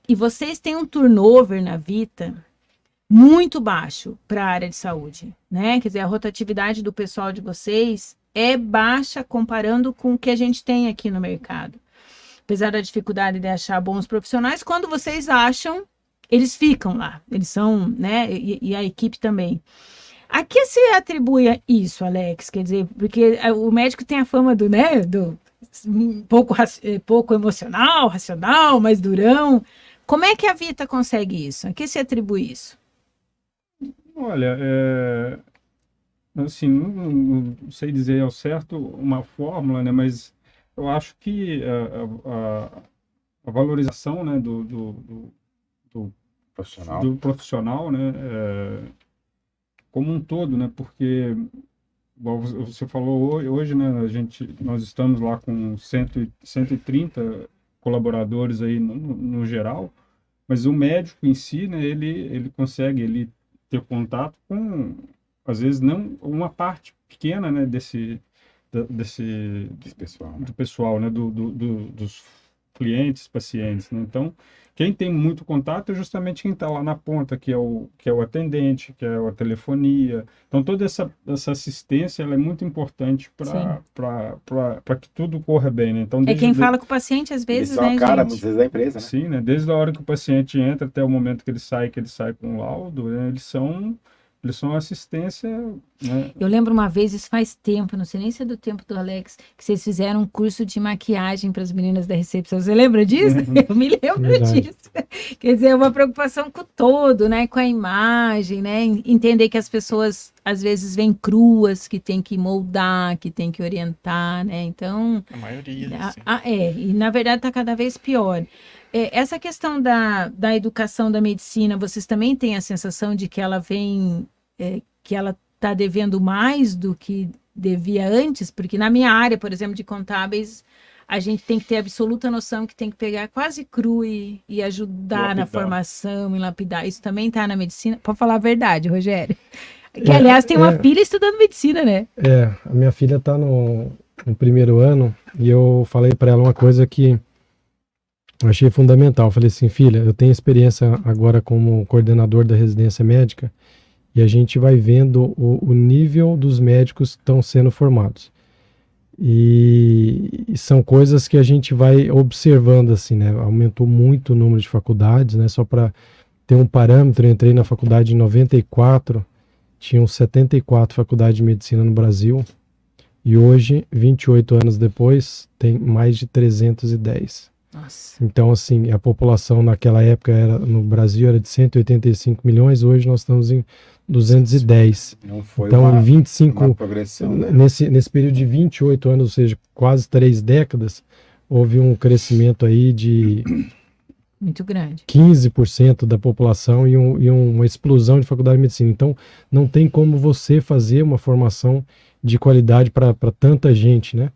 E vocês têm um turnover na Vita muito baixo para a área de saúde, né? Quer dizer, a rotatividade do pessoal de vocês é baixa comparando com o que a gente tem aqui no mercado. Apesar da dificuldade de achar bons profissionais, quando vocês acham, eles ficam lá. Eles são, né? E, e a equipe também. A que se atribui isso, Alex? Quer dizer, porque é, o médico tem a fama do, né, do pouco, é, pouco emocional, racional, mais durão. Como é que a Vita consegue isso? A que se atribui isso? Olha, é, assim, não, não, sei dizer ao certo uma fórmula, né, mas eu acho que a, a, a valorização né, do, do, do, do, profissional, do profissional né, é, como um todo, né, porque você falou hoje, né, a gente, nós estamos lá com 100, 130 colaboradores aí no, no geral, mas o médico em si, né, ele, ele consegue, ele ter contato com, às vezes, não uma parte pequena né, desse, desse, desse pessoal, né? do pessoal, né, do, do, do, dos clientes, pacientes. Né? Então, quem tem muito contato é justamente quem está lá na ponta, que é, o, que é o atendente, que é a telefonia. Então, toda essa, essa assistência ela é muito importante para que tudo corra bem. Né? Então, é quem de... fala com o paciente, às vezes, Eles né, a cara, gente? da empresa. Né? Sim, né? desde a hora que o paciente entra até o momento que ele sai, que ele sai com o laudo, né? eles são eles são assistência. Né? Eu lembro uma vez, isso faz tempo, não sei nem se é do tempo do Alex, que vocês fizeram um curso de maquiagem para as meninas da recepção. Você lembra disso? Uhum. Eu me lembro Verdade. disso. Quer dizer, é uma preocupação com o todo, né? Com a imagem, né? Entender que as pessoas às vezes vêm cruas, que tem que moldar, que tem que orientar, né? Então. A maioria. A, a, é, e na verdade está cada vez pior. É, essa questão da, da educação da medicina, vocês também têm a sensação de que ela vem, é, que ela está devendo mais do que devia antes? Porque na minha área, por exemplo, de contábeis, a gente tem que ter absoluta noção que tem que pegar quase cru e, e ajudar na formação e lapidar. Isso também está na medicina. Pode falar a verdade, Rogério. Que, é, aliás, tem uma é, filha estudando medicina, né? É, a minha filha está no, no primeiro ano e eu falei para ela uma coisa que achei fundamental. falei assim, filha, eu tenho experiência agora como coordenador da residência médica e a gente vai vendo o, o nível dos médicos que estão sendo formados. E, e, são coisas que a gente vai observando assim, né? Aumentou muito o número de faculdades, né? Só para ter um parâmetro, eu entrei na faculdade em 94, tinham 74 faculdades de medicina no Brasil. E hoje, 28 anos depois, tem mais de 310. Nossa. Então, assim, a população naquela época era, no Brasil era de 185 milhões, hoje nós estamos em 210. Não foi então, uma, em 25, uma progressão, né? nesse, nesse período de 28 anos, ou seja, quase três décadas, houve um crescimento aí de muito grande. 15% da população e, um, e, uma explosão de faculdade de medicina. Então, não tem como você fazer uma formação de qualidade para tanta gente, né?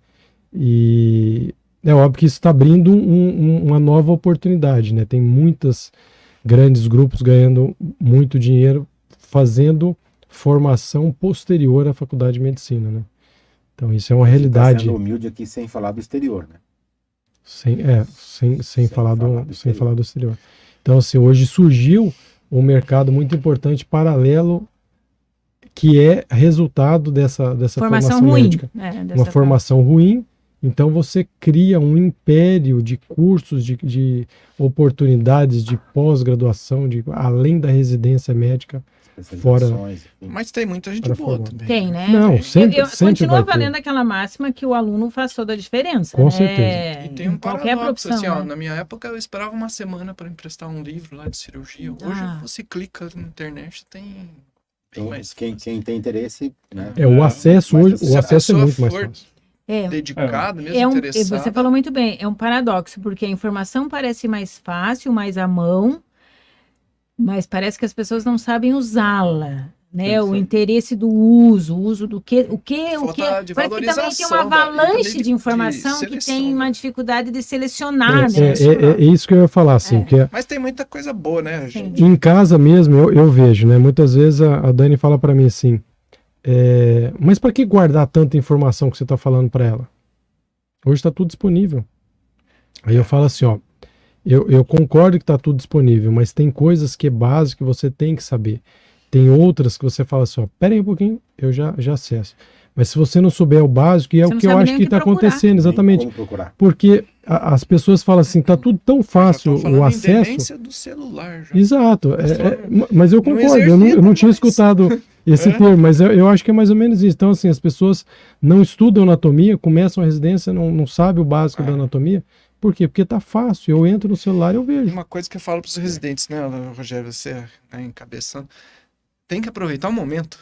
E é óbvio que isso está abrindo um, um, uma nova oportunidade, né? Tem muitos grandes grupos ganhando muito dinheiro fazendo formação posterior à faculdade de medicina, né? Então isso é uma realidade. Você tá humilde aqui sem falar do exterior, né? Sem, é, sem, sem, sem falar, do, do sem falar do exterior. Então, assim, hoje surgiu um mercado muito importante paralelo que é resultado dessa, dessa formação, formação ruim. médica. É, uma formação ruim então você cria um império de cursos, de, de oportunidades de pós-graduação, de além da residência médica fora. Mas tem muita gente boa também. Tem, né? Não, sempre, eu, eu sempre continua valendo aquela máxima que o aluno faz toda a diferença. Com né? certeza. E tem um qualquer profissão. Assim, ó, né? Na minha época eu esperava uma semana para emprestar um livro lá de cirurgia. Hoje ah. você clica na internet tem então, quem, quem, tem interesse, né? É, o acesso hoje, o acesso é muito mais fácil é, dedicado, mesmo é um, interessado. Você falou muito bem, é um paradoxo, porque a informação parece mais fácil, mais à mão, mas parece que as pessoas não sabem usá-la. Né, o interesse do uso, o uso do que, o que, o que. Parece que também tem uma avalanche de, de informação de que tem uma dificuldade de selecionar, é, né? É, é, é, isso que eu ia falar, assim. É. Que é Mas tem muita coisa boa, né, gente? Em casa mesmo, eu, eu vejo, né? Muitas vezes a, a Dani fala para mim assim: é, mas para que guardar tanta informação que você está falando para ela? Hoje está tudo disponível. Aí eu falo assim, ó, eu, eu concordo que está tudo disponível, mas tem coisas que é básico que você tem que saber. Tem outras que você fala assim, ó, pera aí um pouquinho, eu já, já acesso. Mas se você não souber o básico, e é Você o não que eu acho que está acontecendo, exatamente. Porque a- as pessoas falam assim, tá tudo tão fácil o acesso. do celular. Já. Exato, é- é, mas eu não concordo, eu não, eu não tinha mais. escutado esse É. termo, mas eu, eu acho que é mais ou menos isso. Então, assim, as pessoas não estudam anatomia, começam a residência, não, não sabem o básico É. da anatomia. Por quê? Porque tá fácil, eu entro no celular e eu vejo. Uma coisa que eu falo para os residentes, né, Rogério, você né, encabeçando, tem que aproveitar o momento.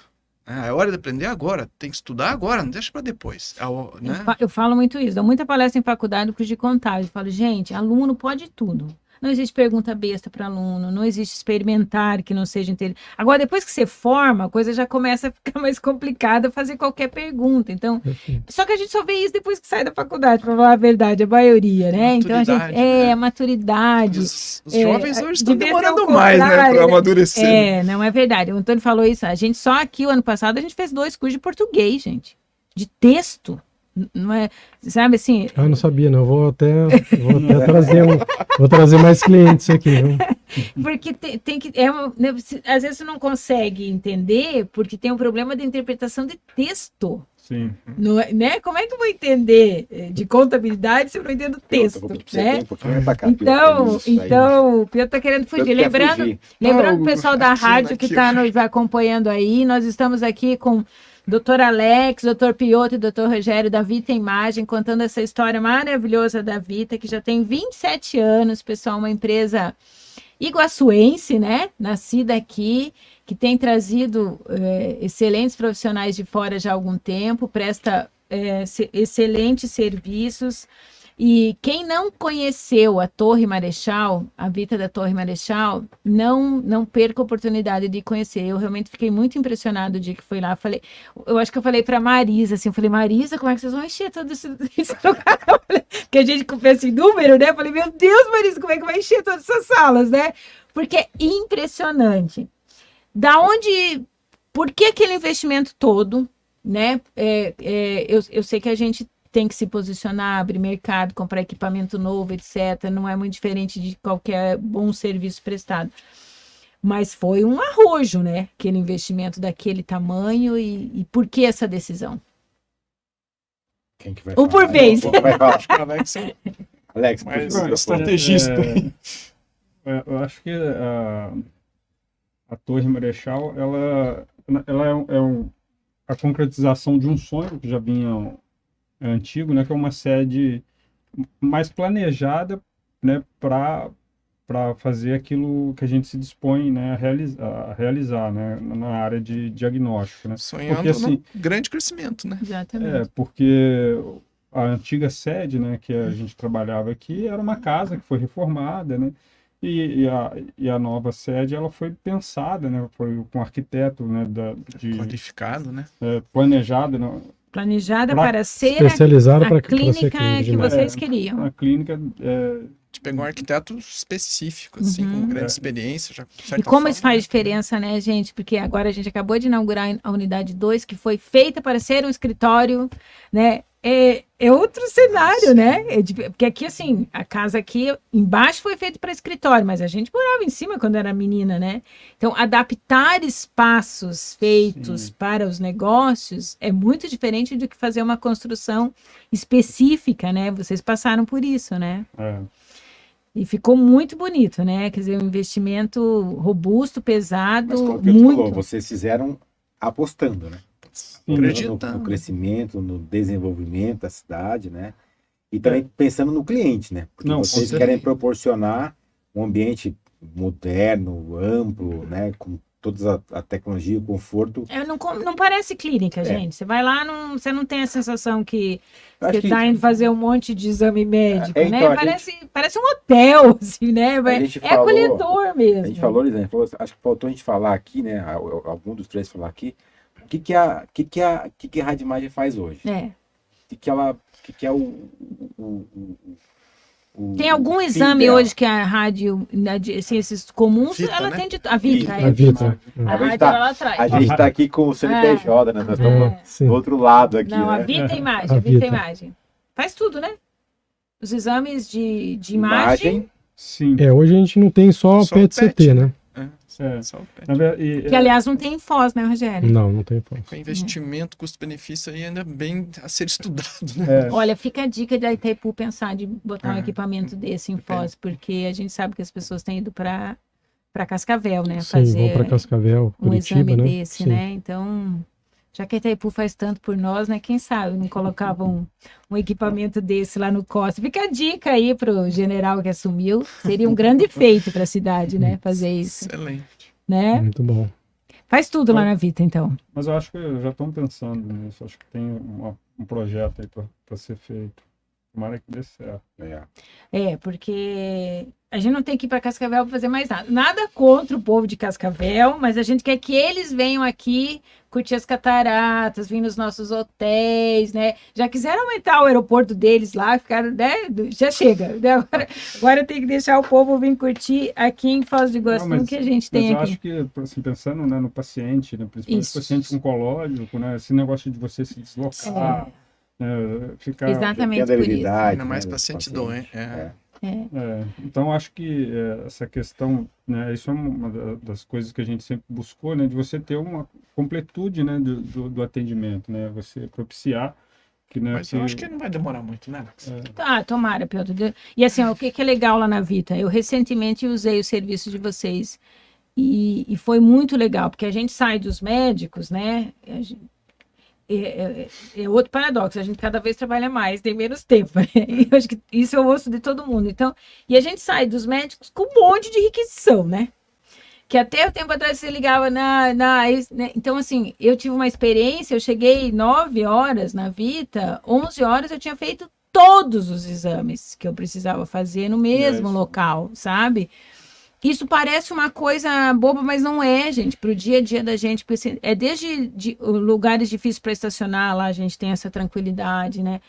Né? É hora de aprender agora, tem que estudar agora, não deixa para depois. É né? Eu falo muito isso, dou muita palestra em faculdade curso de contagem. Eu falo, gente, aluno pode tudo. Não existe pergunta besta para aluno, não existe experimentar que não seja inteligente. Agora, depois que você forma, a coisa já começa a ficar mais complicada fazer qualquer pergunta. Então, só que a gente só vê isso depois que sai da faculdade, para falar a verdade, a maioria, né? Então a gente Maturidade, é né? a maturidade. Os, os É, jovens hoje estão demorando mais, né, para amadurecer. É, não é verdade. O Antônio falou isso. A gente só aqui o ano passado a gente fez dois cursos de português, gente, de texto. Não é, sabe assim? Ah, não sabia, não. Vou até, vou até trazer um, vou trazer mais clientes aqui. viu? Porque tem, tem que. É uma- né, às vezes você não consegue entender porque tem um problema de interpretação de texto. Sim. Não é- né? Como é que eu vou entender eh, de contabilidade se eu não entendo texto? Né? um Então, isso então, o Pedro tá querendo fugir. quer Lembrando, fugir. Lembrando Não, o pessoal da rádio que está nos acompanhando aí, nós estamos aqui com Dr. Alex, Dr. Piotr e Dr. Rogério da Vita Imagem, contando essa história maravilhosa da Vita, que já tem 27 anos, pessoal, uma empresa iguaçuense, né? Nascida aqui, que tem trazido eh, excelentes profissionais de fora já há algum tempo, presta se- excelentes serviços. E quem não conheceu a Torre Marechal, a Vita da Torre Marechal, não não perca a oportunidade de conhecer. Eu realmente fiquei muito impressionado o dia que fui lá. Falei, eu acho que eu falei para Marisa assim, eu falei, Marisa, como é que vocês vão encher todo esse, esse lugar? Eu falei, Que a gente pensa em número, né? Eu falei, meu Deus, Marisa, como é que vai encher todas essas salas, né? Porque é impressionante. Da onde, por que aquele investimento todo, né? É, é, eu, eu sei que a gente tem que se posicionar, abrir mercado, comprar equipamento novo, etc. Não é muito diferente de qualquer bom serviço prestado. Mas foi um arrojo, né? Aquele investimento daquele tamanho e, e por que essa decisão? Quem que vai Um por falar? vez. O Alex é Alex, Mas- o. Estrategista. É, é, eu acho que a, a Torre Marechal, ela, ela é, um- é um- a concretização de um sonho que já vinha é, antigo, né, que é uma sede mais planejada, né, para para fazer aquilo que a gente se dispõe, né, a realizar, a realizar, né, na área de diagnóstico, né. sonhando Porque, assim, grande crescimento, né? Exatamente. É, porque a antiga sede, né, que a gente trabalhava aqui, era uma casa que foi reformada, né, e, e a, e a nova sede, ela foi pensada, né, foi com arquiteto, né, da, de, Qualificado, né? é, planejada na, Planejada Pra- para ser a, Especializado a para que você clínica clínica de que vocês É. queriam. na clínica, é, A gente pegou um arquiteto específico, assim, Uhum. com grande É. experiência. Já, E como forma, isso faz né? diferença, né, gente? Porque agora a gente acabou de inaugurar a unidade 2, que foi feita para ser um escritório, né? É, é outro cenário, né? É de- porque aqui, assim, a casa aqui embaixo foi feita para escritório, mas a gente morava em cima quando era menina, né? Então, adaptar espaços feitos Sim. para os negócios é muito diferente do que fazer uma construção específica, né? Vocês passaram por isso, né? é, E ficou muito bonito, né? Quer dizer, um investimento robusto, pesado, Mas como muito. falou, vocês fizeram apostando, né? Sim, No- no, crescimento, no desenvolvimento da cidade, né? E também pensando no cliente, né? Porque Não, vocês querem proporcionar um ambiente moderno, amplo, né? Com toda a, a tecnologia, o conforto. É, não, não parece clínica, É. gente. Você vai lá, não, você não tem a sensação que você que está indo fazer um monte de exame médico, É, então, né? a Parece, parece um hotel, assim, né? A gente é falou- acolhedor mesmo. a gente falou, Lisane, falou, acho que faltou a gente falar aqui, né? Algum dos três falar aqui. O que que a, o que que a, o que que a Rádio Imagem faz hoje? É. O que que ela, que que é o, o, o- o- o- Tem algum exame dela? hoje que a rádio, na de ciências comuns, Vita, ela né? tem de. A Vita, Vita, é. A Vita. A A gente rádio tá- ela lá atrás. A gente está aqui com o CNPJ, né? Nós estamos É. Do outro lado aqui, Não, a né? Vita Imagem, A a Vita Vita. Imagem. faz tudo, né? Os exames de, de imagem. imagem. Sim. É, hoje a gente não tem só, só PET-CT, PET, né? É. Só o E, que, aliás, não tem FOS, né, Rogério? Não, não tem FOS. Com investimento, custo-benefício aí ainda bem a ser estudado, né? É. Olha, fica a dica da Itaipu pensar de botar um é. equipamento desse em FOS, porque a gente sabe que as pessoas têm ido para para Cascavel, né? Sim, fazer para Cascavel, Curitiba, um exame né? desse, Sim. né? Então, já que a Itaipu faz tanto por nós, né? Quem sabe não colocava um, um equipamento desse lá no Costa. Fica a dica aí para o general que assumiu. Seria um grande feito para a cidade, né? Fazer isso. Excelente. Né? Muito bom. Faz tudo lá na Vita, então. Mas eu acho que já estão pensando nisso. Acho que tem uma, um projeto aí para ser feito. Tomara que dê certo. É. é, porque a gente não tem que ir para Cascavel para fazer mais nada. Nada contra o povo de Cascavel, mas a gente quer que eles venham aqui curtir as cataratas, vir nos nossos hotéis, né? Já quiseram aumentar o aeroporto deles lá, ficaram, né? Já chega. Né? Agora, agora tem que deixar o povo vir curtir aqui em Foz do Iguaçu, não, que a gente tem aqui. Eu acho que, assim, pensando né, no paciente, né, principalmente Isso. paciente oncológico, né? Esse negócio de você se deslocar. É é, ficar, Exatamente por isso. Ainda mais né, paciente doente. É. é. É. então acho que é, essa questão, né, isso é uma das coisas que a gente sempre buscou, né, de você ter uma completude, né, do, do, do atendimento, né, você propiciar que, né, Mas eu acho que não vai demorar muito, né? É. Ah, tomara, Pedro. E assim, ó, o que, que é legal lá na Vita? Eu recentemente usei o serviço de vocês e, e foi muito legal, porque a gente sai dos médicos, né? Gente, é, é, é, outro paradoxo. A gente cada vez trabalha mais, tem menos tempo. Né? E eu acho que isso é o osso de todo mundo. Então, e a gente sai dos médicos com um monte de requisição, né? Que até o tempo atrás você ligava na. na né? Então, assim, eu tive uma experiência, eu cheguei nove horas na Vita, onze horas eu tinha feito todos os exames que eu precisava fazer no mesmo local, sabe? Isso parece uma coisa boba, mas não é, gente. Para o dia a dia da gente, é desde de, lugares difíceis para estacionar, lá a gente tem essa tranquilidade, né?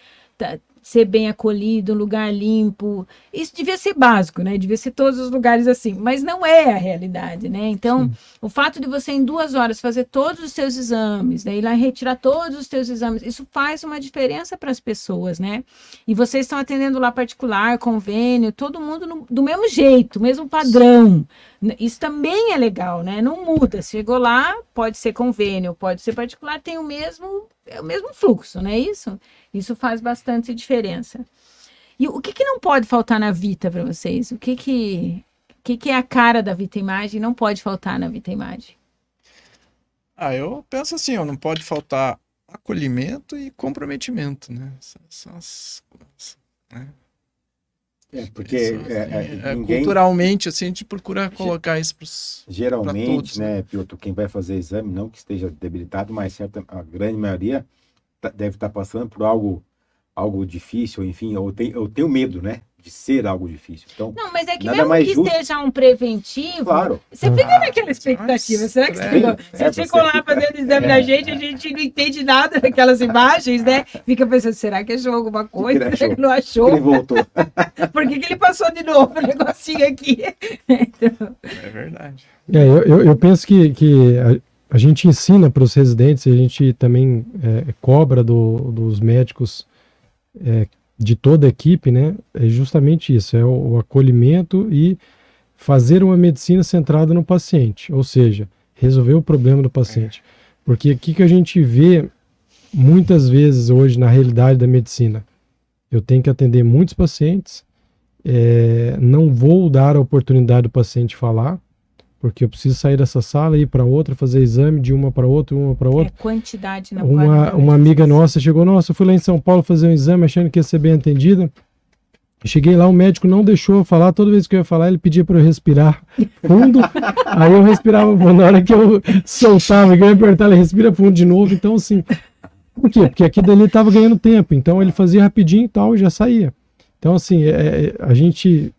Ser bem acolhido, um lugar limpo. Isso devia ser básico, né? Devia ser todos os lugares assim, mas não é a realidade, né? Então, Sim. o fato de você em duas horas fazer todos os seus exames, né? ir lá retirar todos os seus exames, isso faz uma diferença para as pessoas, né? E vocês estão atendendo lá particular, convênio, todo mundo no, do mesmo jeito, mesmo padrão. Isso também é legal, né? Não muda. Chegou lá, pode ser convênio, pode ser particular, tem o mesmo, é o mesmo fluxo, não é isso? Isso faz bastante diferença. E o que, que não pode faltar na Vita para vocês? O que que, que que é a cara da Vita Imagem não pode faltar na Vita Imagem? Ah, eu penso assim, ó, não pode faltar acolhimento e comprometimento, né? São as, né? É, porque é, é, é, ninguém... culturalmente assim a gente procura colocar isso para geralmente, todos, né, né, Piotr, quem vai fazer exame não que esteja debilitado, mas certa a grande maioria deve estar tá passando por algo algo difícil, enfim, ou tem, eu tenho medo, né? de ser algo difícil. Então, não, mas é que mesmo que justo... esteja um preventivo, claro. você fica naquela expectativa. Será que você, ficou, você é, ficou lá fazendo exame é. da gente, a gente não entende nada daquelas imagens, né? Fica pensando, será que achou alguma coisa? Será que não achou? Ele voltou. Por que, que ele passou de novo o negocinho aqui? então... É verdade. É, eu, eu, eu penso que, que a, gente ensina para os residentes, a gente também é, cobra do, dos médicos é, de toda a equipe, né, é justamente isso, é o, o acolhimento e fazer uma medicina centrada no paciente, ou seja, resolver o problema do paciente. Porque aqui que a gente vê muitas vezes hoje na realidade da medicina, eu tenho que atender muitos pacientes, é, não vou dar a oportunidade do paciente falar, porque eu preciso sair dessa sala e ir para outra, fazer exame de uma para outra, uma para outra. É quantidade, não Uma, uma amiga nossa chegou, nossa, eu fui lá em São Paulo fazer um exame achando que ia ser bem atendida. Cheguei lá, o médico não deixou eu falar. Toda vez que eu ia falar, ele pedia para eu respirar fundo. aí eu respirava Na hora que eu soltava, eu ia apertar, ele respira fundo de novo. Então, assim, por quê? Porque aqui dali estava ganhando tempo. Então, ele fazia rapidinho e tal, e já saía. Então, assim, é, a gente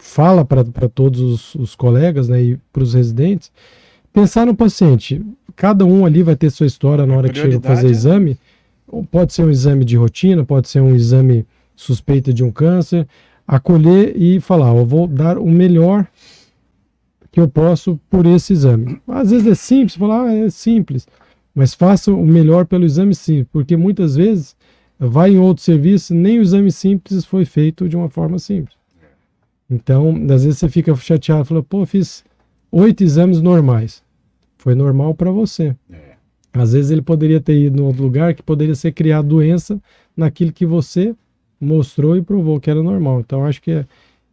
fala para todos os, os, colegas né, e para os residentes, pensar no paciente. Cada um ali vai ter sua história na hora que chega fazer é... exame. Pode ser um exame de rotina, pode ser um exame suspeita de um câncer. Acolher e falar: eu vou dar o melhor que eu posso por esse exame. Às vezes é simples, falar, ah, é simples, mas faça o melhor pelo exame sim, porque muitas vezes vai em outro serviço, nem o exame simples foi feito de uma forma simples. Então, às vezes você fica chateado, fala, pô, fiz oito exames normais. Foi normal para você. É. Às vezes ele poderia ter ido em outro lugar que poderia ser criado doença naquilo que você mostrou e provou que era normal. Então, acho que é,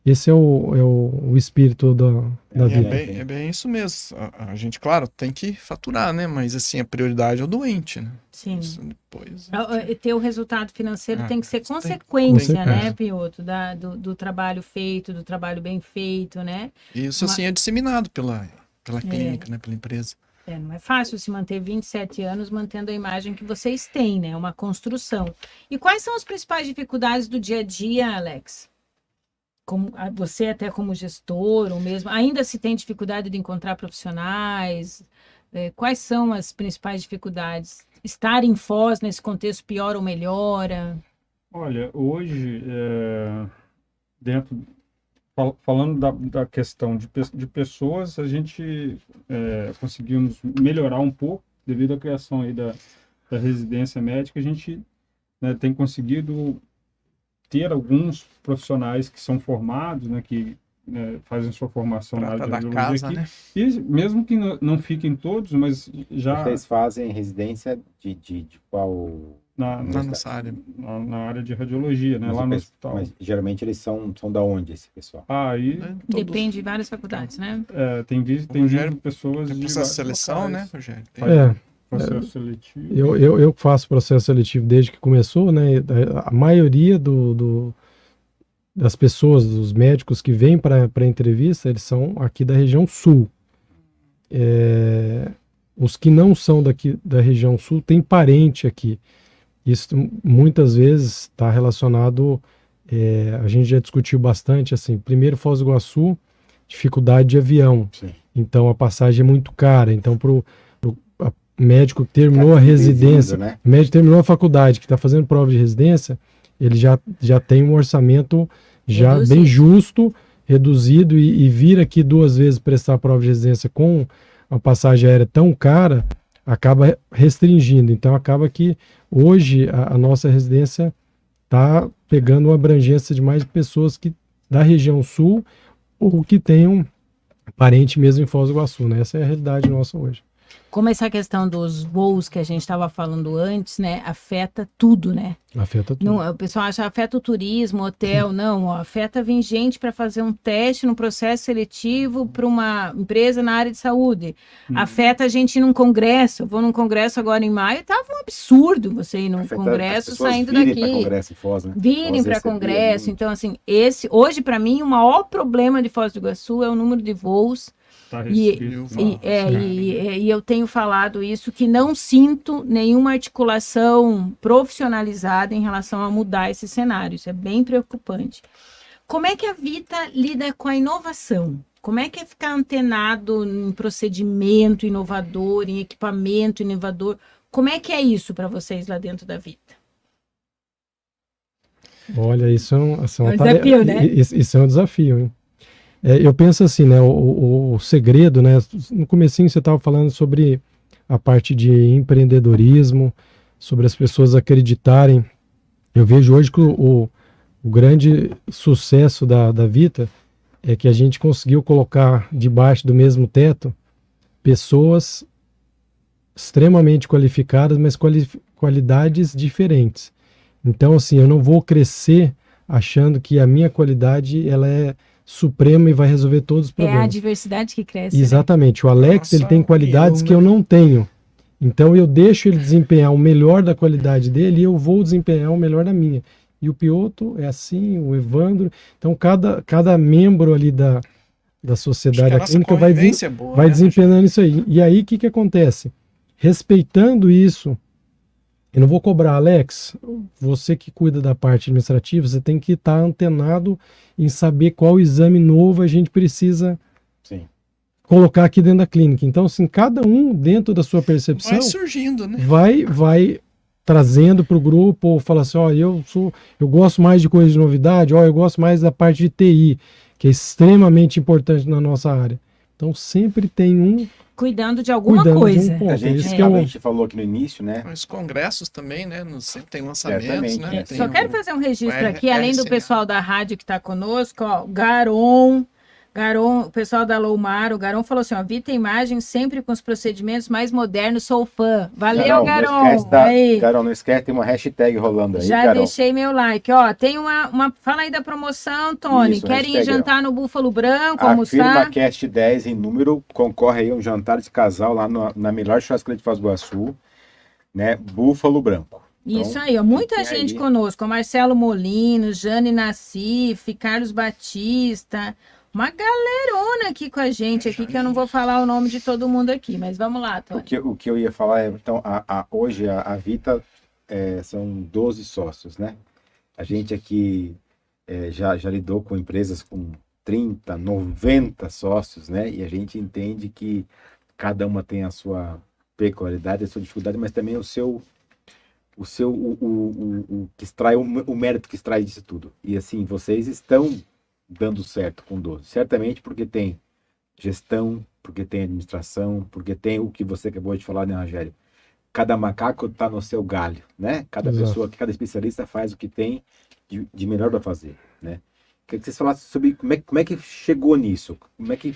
esse é o, é o, o espírito da, da é, vida. É bem, é bem, isso mesmo. A, a, gente, claro, tem que faturar, né? Mas assim, a prioridade é o doente, né? Sim. Isso depois, é, ter o resultado financeiro é, tem que ser consequência, tem, né, Pioto? Da, do, do, trabalho feito, do trabalho bem feito, né? Isso Uma... assim é disseminado pela, pela é. clínica, né? Pela empresa. É, não é fácil se manter 27 anos mantendo a imagem que vocês têm, né? Uma construção. E quais são as principais dificuldades do dia a dia, Alex? Como você até como gestor ou mesmo ainda se tem dificuldade de encontrar profissionais? É, quais são as principais dificuldades? Estar em Foz nesse contexto pior ou melhora? Olha hoje é, dentro falando da, da questão de, de pessoas a gente é, conseguimos melhorar um pouco devido à criação aí da, da residência médica. A gente né, tem conseguido ter alguns profissionais que são formados, né, que né, fazem sua formação na área de radiologia casa, aqui. Né? E mesmo que não, não, fiquem todos, mas já... Vocês fazem residência de, de, de qual... Na, na, nossa área. Na, na, área de radiologia, né? Mas lá no hospital. Mas geralmente eles são, são da onde, esse pessoal? Ah, aí... É, Depende de várias faculdades, né? É, tem, visto, tem Rogério, pessoas tem processo de seleção, locais. né, Rogério? Tem... É. Processo seletivo. Eu, eu, eu faço processo seletivo desde que começou, né? A maioria do, do das pessoas, dos médicos que vêm para a entrevista, eles são aqui da região sul. É, os que não são daqui da região sul têm parente aqui. Isso muitas vezes está relacionado, é, a gente já discutiu bastante, assim, primeiro Foz do Iguaçu, dificuldade de avião. Sim. Então a passagem é muito cara. Então para médico que terminou a residência, né? médico terminou a faculdade, que está fazendo prova de residência, ele já, já tem um orçamento já reduzido. bem justo, reduzido, e, e vir aqui duas vezes prestar a prova de residência com uma passagem aérea tão cara, acaba restringindo. Então acaba que hoje a, a nossa residência está pegando uma abrangência de mais pessoas que da região sul ou que tenham parente mesmo em Foz do Iguaçu, né? Essa é a realidade nossa hoje como essa questão dos voos que a gente estava falando antes, né, afeta tudo, né? Afeta tudo. Não, o pessoal acha afeta o turismo, hotel, não, ó, afeta vir gente para fazer um teste no processo seletivo para uma empresa na área de saúde. Hum. Afeta a gente ir num congresso. Eu vou num congresso agora em maio, tava um absurdo você ir num afeta congresso saindo virem daqui. Congresso Foz, né? Virem para congresso. Então assim, esse hoje para mim o maior problema de Foz do Iguaçu é o número de voos Tá e, e, é, e, é, e, eu tenho falado isso que não sinto nenhuma articulação profissionalizada em relação a mudar esse cenário. Isso é bem preocupante. Como é que a Vita lida com a inovação? Como é que é ficar antenado em procedimento inovador, em equipamento inovador? Como é que é isso para vocês lá dentro da Vita? Olha, isso é um, isso é, um desafio, né? Isso, isso é um desafio, hein? É, eu penso assim, né? O, o, o, segredo, né? No comecinho você estava falando sobre a parte de empreendedorismo, sobre as pessoas acreditarem. Eu vejo hoje que o, o grande sucesso da, da Vita é que a gente conseguiu colocar debaixo do mesmo teto pessoas extremamente qualificadas, mas quali qualidades diferentes. Então, assim, eu não vou crescer achando que a minha qualidade ela é suprema e vai resolver todos os problemas. É a diversidade que cresce. Né? Exatamente. Né? O Alex Nossa, ele tem qualidades eu, que eu não tenho. Então eu deixo ele desempenhar o melhor da qualidade dele e eu vou desempenhar o melhor da minha. E o Pioto é assim, o Evandro. Então cada, cada membro ali da, da sociedade clínica vai, é boa, vai né, desempenhando isso aí. E aí o que, que acontece? Respeitando isso, eu não vou cobrar, Alex, você que cuida da parte administrativa, você tem que estar antenado em saber qual exame novo a gente precisa Sim. colocar aqui dentro da clínica. Então, assim, cada um dentro da sua percepção vai surgindo, né? Vai, vai trazendo para o grupo, ou fala assim, ó, eu sou, eu gosto mais de coisas de novidade, ó, eu gosto mais da parte de TI, que é extremamente importante na nossa área. Então sempre tem um cuidando de alguma cuidando coisa. De um ponto. A gente, Isso é. que é a um... gente falou aqui no início, né? Os congressos também, né? Sempre tem lançamentos, né? é. Tem Só quero o- fazer um registro aqui, além do pessoal da rádio que está conosco, ó, Garon, Garon, o pessoal da Loumar, o Garon falou assim, ó, Vita Imagem sempre com os procedimentos mais modernos, sou fã. Valeu, Não Garon. esquece da, Aí. Carol, não esquece, tem uma hashtag rolando aí, Já Carol. deixei meu like. Ó, tem uma, uma. Fala aí da promoção, Tony. Isso, Querem ir hashtag, jantar no Búfalo Branco, A almoçar? firma Cast 10 em número concorre aí a um jantar de casal lá no- na melhor churrascaria de Foz do Iguaçu, né? Búfalo Branco. Então, Isso aí, ó. Muita gente aí. conosco. Marcelo Molino, Jane Nassif, Carlos Batista. Uma galerona aqui com a gente aqui, que eu não vou falar o nome de todo mundo aqui, mas vamos lá, O Tony. que, o que eu ia falar é, então, a, a- hoje a, a Vita é, são 12 sócios, né? A gente aqui é, já, já lidou com empresas com 30, 90 sócios, né? E a gente entende que cada uma tem a sua peculiaridade, a sua dificuldade, mas também o seu o seu o, o, o, o que extrai o, o mérito que extrai disso tudo. E assim, vocês estão dando certo com 12, certamente porque tem gestão, porque tem administração, porque tem o que você acabou de falar, né, Rogério? Cada macaco está no seu galho, né? Cada Exato. pessoa, cada especialista faz o que tem de, de melhor para fazer, né? Queria que vocês falassem sobre como é, como é que chegou nisso, como é que,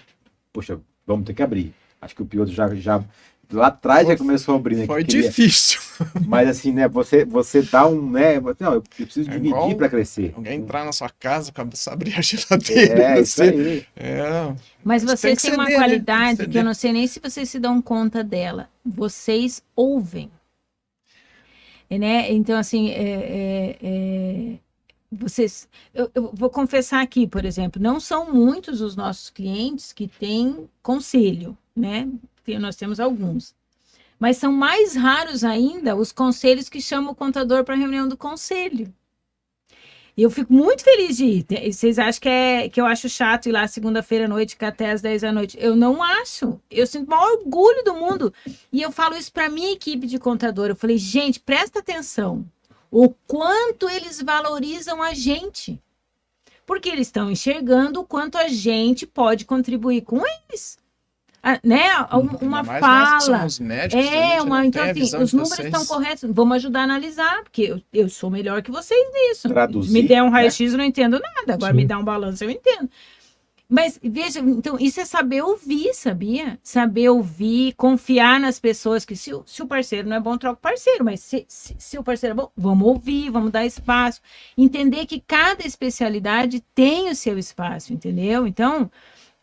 poxa, vamos ter que abrir. Acho que o Piotr já, já lá atrás já começou a abrir, né? que Foi queria- difícil. Mas assim, né? Você, você dá um, né? Não, eu preciso É dividir para crescer. Alguém entrar na sua casa, abrir a geladeira. É, isso você... aí. É, Mas Tem vocês têm uma né? Qualidade que que eu não sei nem se vocês se dão conta dela. Vocês ouvem. E, né? Então, assim, é, é, é, vocês. Eu, eu vou confessar aqui, por exemplo, não são muitos os nossos clientes que têm conselho, né? Nós temos alguns. Mas são mais raros ainda os conselhos que chamam o contador para a reunião do conselho. E eu fico muito feliz de ir. Vocês acham que, é, que eu acho chato ir lá segunda-feira à noite, ficar até às 10 da noite? Eu não acho. Eu sinto o maior orgulho do mundo. E eu falo isso para minha equipe de contador. Eu falei, gente, presta atenção. O quanto eles valorizam a gente. Porque eles estão enxergando o quanto a gente pode contribuir com eles. Né? Um- Uma que fala. somos médicos, É, uma, então assim, os números vocês. estão corretos. Vamos ajudar a analisar, porque eu, eu sou melhor que vocês nisso. Traduzir, me der um né? raio-x, eu não entendo nada. Agora Sim. me dá um balanço, eu entendo. Mas veja, então, isso é saber ouvir, sabia? Saber ouvir, confiar nas pessoas, que se, o- se o parceiro não é bom, troca o parceiro, mas se, se, se o parceiro é bom, vamos ouvir, vamos dar espaço. Entender que cada especialidade tem o seu espaço, entendeu? Então,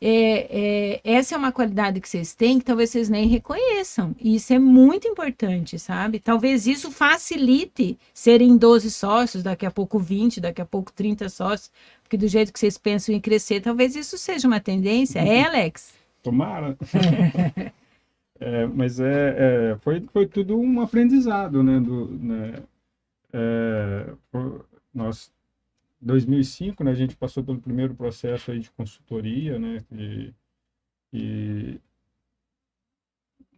é, é, essa é uma qualidade que vocês têm que talvez vocês nem reconheçam. E isso é muito importante, sabe? Talvez isso facilite serem 12 sócios, daqui a pouco 20, daqui a pouco 30 sócios, porque do jeito que vocês pensam em crescer, talvez isso seja uma tendência. É, Alex? Tomara. É, mas é, é, foi, foi tudo um aprendizado, né? Do, né é, nós, 2005, né, a gente passou pelo primeiro processo aí de consultoria, né? E, e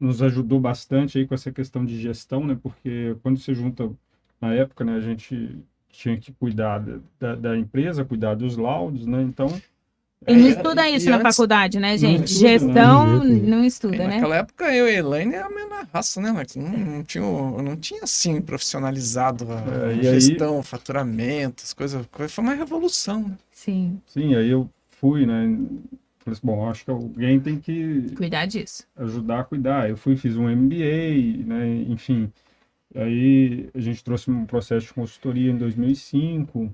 nos ajudou bastante aí com essa questão de gestão, né? Porque quando você junta, na época, né, a gente tinha que cuidar da, da, da empresa, cuidar dos laudos, né? Então, E não estuda e isso na antes- faculdade, né, gente? estuda, né? Gestão nenhum. não E estuda, né? naquela época eu e a Elaine era a mesma raça, né, Alex? Não, não tinha, não tinha assim profissionalizado a É, e aí- gestão, faturamento, as coisas. Foi uma revolução. né? Sim, Sim, aí eu fui, né? Falei assim, bom, acho que alguém tem que cuidar disso. ajudar a cuidar. Eu fui, fiz um MBA, né? Enfim, aí a gente trouxe um processo de consultoria em 2005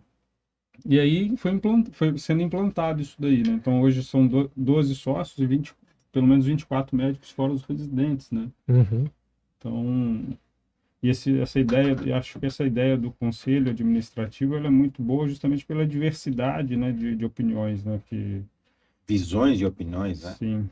e aí foi, implant, foi sendo implantado isso daí, né? Então hoje são do, 12 sócios e 20, pelo menos 24 médicos fora os residentes, né? Uhum. Então, e esse, essa ideia, eu acho que essa ideia do conselho administrativo ela é muito boa justamente pela diversidade, né, de, de opiniões, né, que Visões e opiniões, né? sim,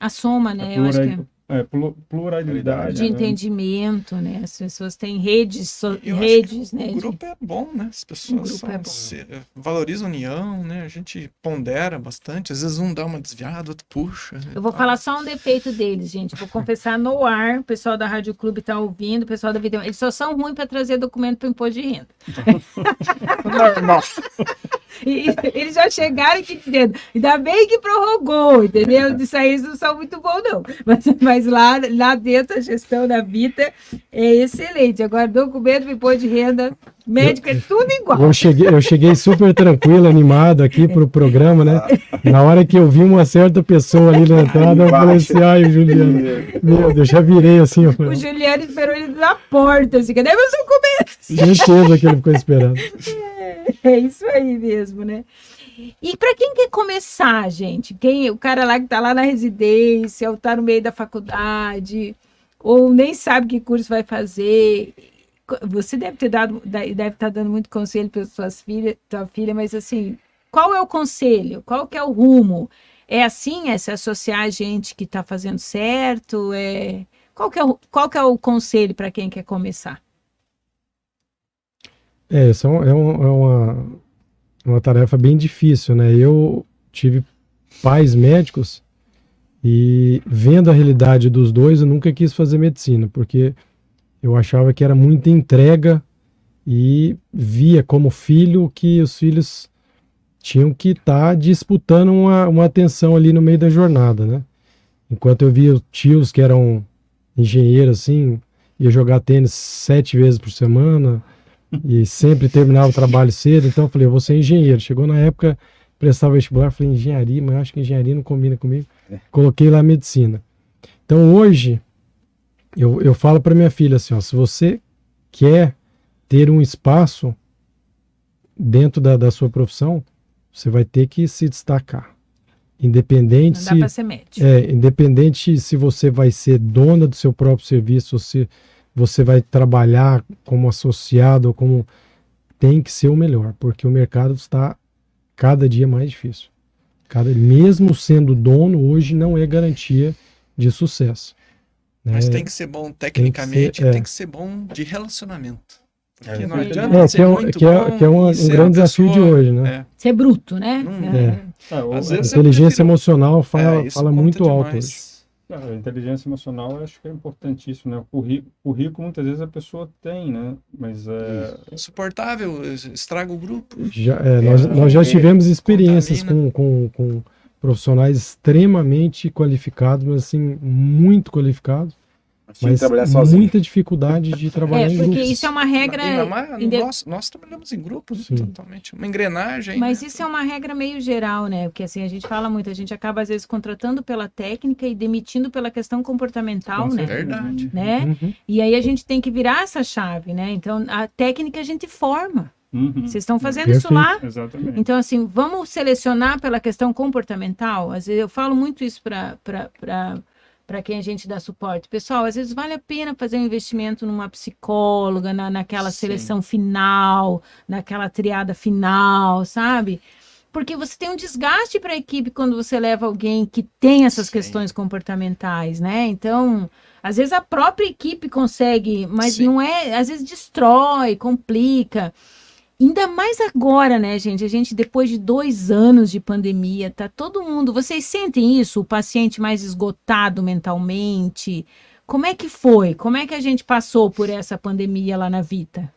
A soma, a né? Eu acho que é, plu- pluralidade, de né? entendimento, né? As pessoas têm redes, so- Eu acho redes, né? O de- grupo é bom, né? As O pessoas grupo são, é bom. se- valorizam a união, né? A gente pondera bastante. Às vezes um dá uma desviada, outro puxa. né? Eu vou falar só um defeito deles, gente. Vou confessar no ar. O pessoal da Rádio Clube tá ouvindo, o pessoal da Vida. Eles só são ruins para trazer documento para imposto de renda. Normal. E, eles já chegaram aqui dizendo, ainda bem que prorrogou, entendeu? Isso aí não são muito bons, não. Mas, mas lá, lá dentro a gestão da Vita é excelente. Agora, documento, imposto de renda, médico, é tudo igual. Eu cheguei, eu cheguei super tranquilo, animado aqui pro programa, né? Na hora que eu vi uma certa pessoa ali na entrada, eu falei assim, ai, Juliano, meu Deus, já virei assim. Eu falei, O Juliano esperou ele na porta, assim, cadê meus documentos? certeza que ele ficou esperando. É isso aí mesmo, né? E para quem quer começar, gente, quem o cara lá que tá lá na residência, ou tá no meio da faculdade, ou nem sabe que curso vai fazer, você deve ter dado, deve estar dando muito conselho para suas filhas, tua filha, mas assim, qual é o conselho? Qual que é o rumo? É assim, é se associar a gente que está fazendo certo? É qual que é o, qual que é o conselho para quem quer começar? É, isso é, é é uma, uma tarefa bem difícil, né? Eu tive pais médicos e vendo a realidade dos dois, eu nunca quis fazer medicina, porque eu achava que era muita entrega e via como filho que os filhos tinham que estar disputando uma, uma atenção ali no meio da jornada, né? Enquanto eu via tios que eram engenheiros, assim, ia jogar tênis sete vezes por semana, e sempre terminava o trabalho cedo, então eu falei, eu vou ser engenheiro. Chegou na época, prestava vestibular, falei, engenharia, mas eu acho que engenharia não combina comigo. Coloquei lá medicina. Então hoje, eu, eu falo para minha filha assim, ó, se você quer ter um espaço dentro da, da sua profissão, você vai ter que se destacar. Independente Não dá se... para ser médico. É, independente se você vai ser dona do seu próprio serviço, ou se você vai trabalhar como associado ou como tem que ser o melhor, porque o mercado está cada dia mais difícil. Cada, mesmo sendo dono, hoje não é garantia de sucesso. né? Mas tem que ser bom tecnicamente, é. tem que ser bom de relacionamento. Porque É, não é, adianta É, ser que é, um, muito que é, bom que é um, um ser grande desafio de hoje, né? É. Ser bruto, né? Não- É. É, o- Às A inteligência prefiro- emocional fala, É, fala muito alto demais. hoje. É, A inteligência emocional eu acho que é importantíssimo, né? O currículo, currículo muitas vezes a pessoa tem, né? Mas é, Insuportável, estraga o grupo. Já, é, nós, nós já é, tivemos experiências com, com, com profissionais extremamente qualificados, mas assim, muito qualificados, mas trabalhar sozinho. muita dificuldade de trabalhar É, em porque grupos. isso é uma regra. Ainda mais- inde- nós, nós trabalhamos em grupos Sim. totalmente. Uma engrenagem. Mas né? isso é uma regra meio geral, né? Porque assim, a gente fala muito, a gente acaba às vezes contratando pela técnica e demitindo pela questão comportamental, Com né? certeza. Verdade. né? Uhum. E aí a gente tem que virar essa chave, né? Então, a técnica a gente forma. uhum, Vocês estão fazendo isso Perfeito. lá? exatamente. Então, assim, vamos selecionar pela questão comportamental. Às vezes eu falo muito isso para quem a gente dá suporte. Pessoal, às vezes vale a pena fazer um investimento numa psicóloga, na, naquela Sim. seleção final, naquela triada final, sabe? Porque você tem um desgaste para a equipe quando você leva alguém que tem essas Sim. questões comportamentais, né? Então, às vezes a própria equipe consegue, mas Sim. não é, às vezes destrói, complica. Ainda mais agora, né, gente? A gente, depois de dois anos de pandemia, tá todo mundo. Vocês sentem isso? O paciente mais esgotado mentalmente? Como é que foi? Como é que a gente passou por essa pandemia lá na Vita?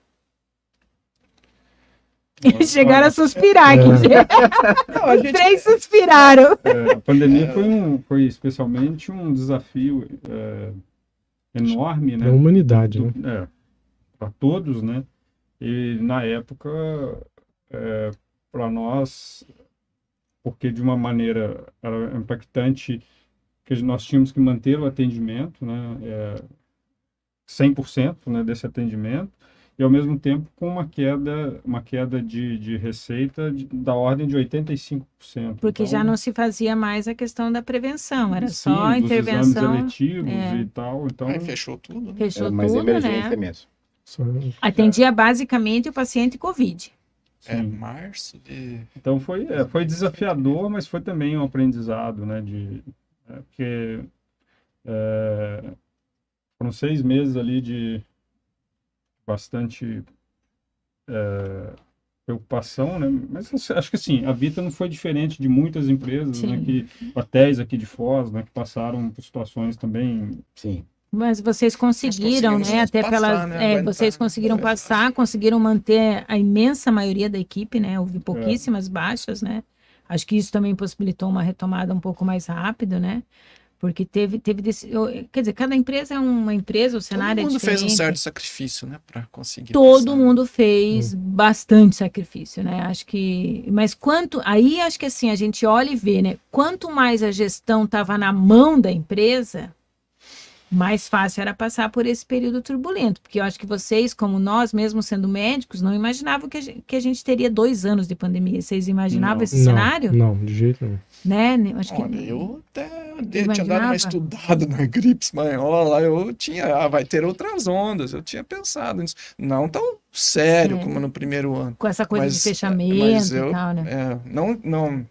Eles chegaram a suspirar aqui. É. gente. Não, gente- Três suspiraram. É, a pandemia foi, um, foi especialmente um desafio é, enorme, né? Da humanidade, né? É, para todos, né? E na época, para nós, porque de uma maneira era impactante, que nós tínhamos que manter o atendimento, né? É, 100% né, desse atendimento, e ao mesmo tempo com uma queda, uma queda de, de receita de- da ordem de 85%. Porque Então, já não se fazia mais a questão da prevenção, era sim, só a intervenção. exames eletivos é. e tal. Então, Aí fechou tudo. né? Fechou É mais tudo, emergência né? mesmo. Só- Atendia basicamente o paciente COVID. É março de. Então foi, é, foi desafiador, mas foi também um aprendizado, né? De, é, porque é, foram seis meses ali de bastante é, preocupação, né? Mas assim, acho que assim, a Vita não foi diferente de muitas empresas, né? Sim. Que, hotéis aqui de Foz, né? Que passaram por situações também Sim. Mas vocês conseguiram, né? Até passar, pela, né? é, vocês conseguiram passar, conseguiram manter a imensa maioria da equipe, né? Houve pouquíssimas é. baixas, né? Acho que isso também possibilitou uma retomada um pouco mais rápido, né? Porque teve, teve desse, quer dizer, cada empresa é uma empresa, o cenário Todo mundo é diferente. fez um certo sacrifício, né, para conseguir. Todo passar. mundo fez hum. bastante sacrifício, né? Acho que, mas quanto, aí acho que assim a gente olha e vê, né? Quanto mais a gestão estava na mão da empresa, mais fácil era passar por esse período turbulento, porque eu acho que vocês, como nós, mesmo sendo médicos, não imaginavam que a gente, que a gente teria dois anos de pandemia. Vocês imaginavam não, esse não, cenário? Não, de jeito nenhum. Né? Acho Olha, que... eu até eu tinha dado uma estudada na gripe espanhola, eu tinha, ah, vai ter outras ondas, eu tinha pensado nisso. Não tão sério como no primeiro ano. Com essa coisa mas, de fechamento eu, e tal, né? É, não, não,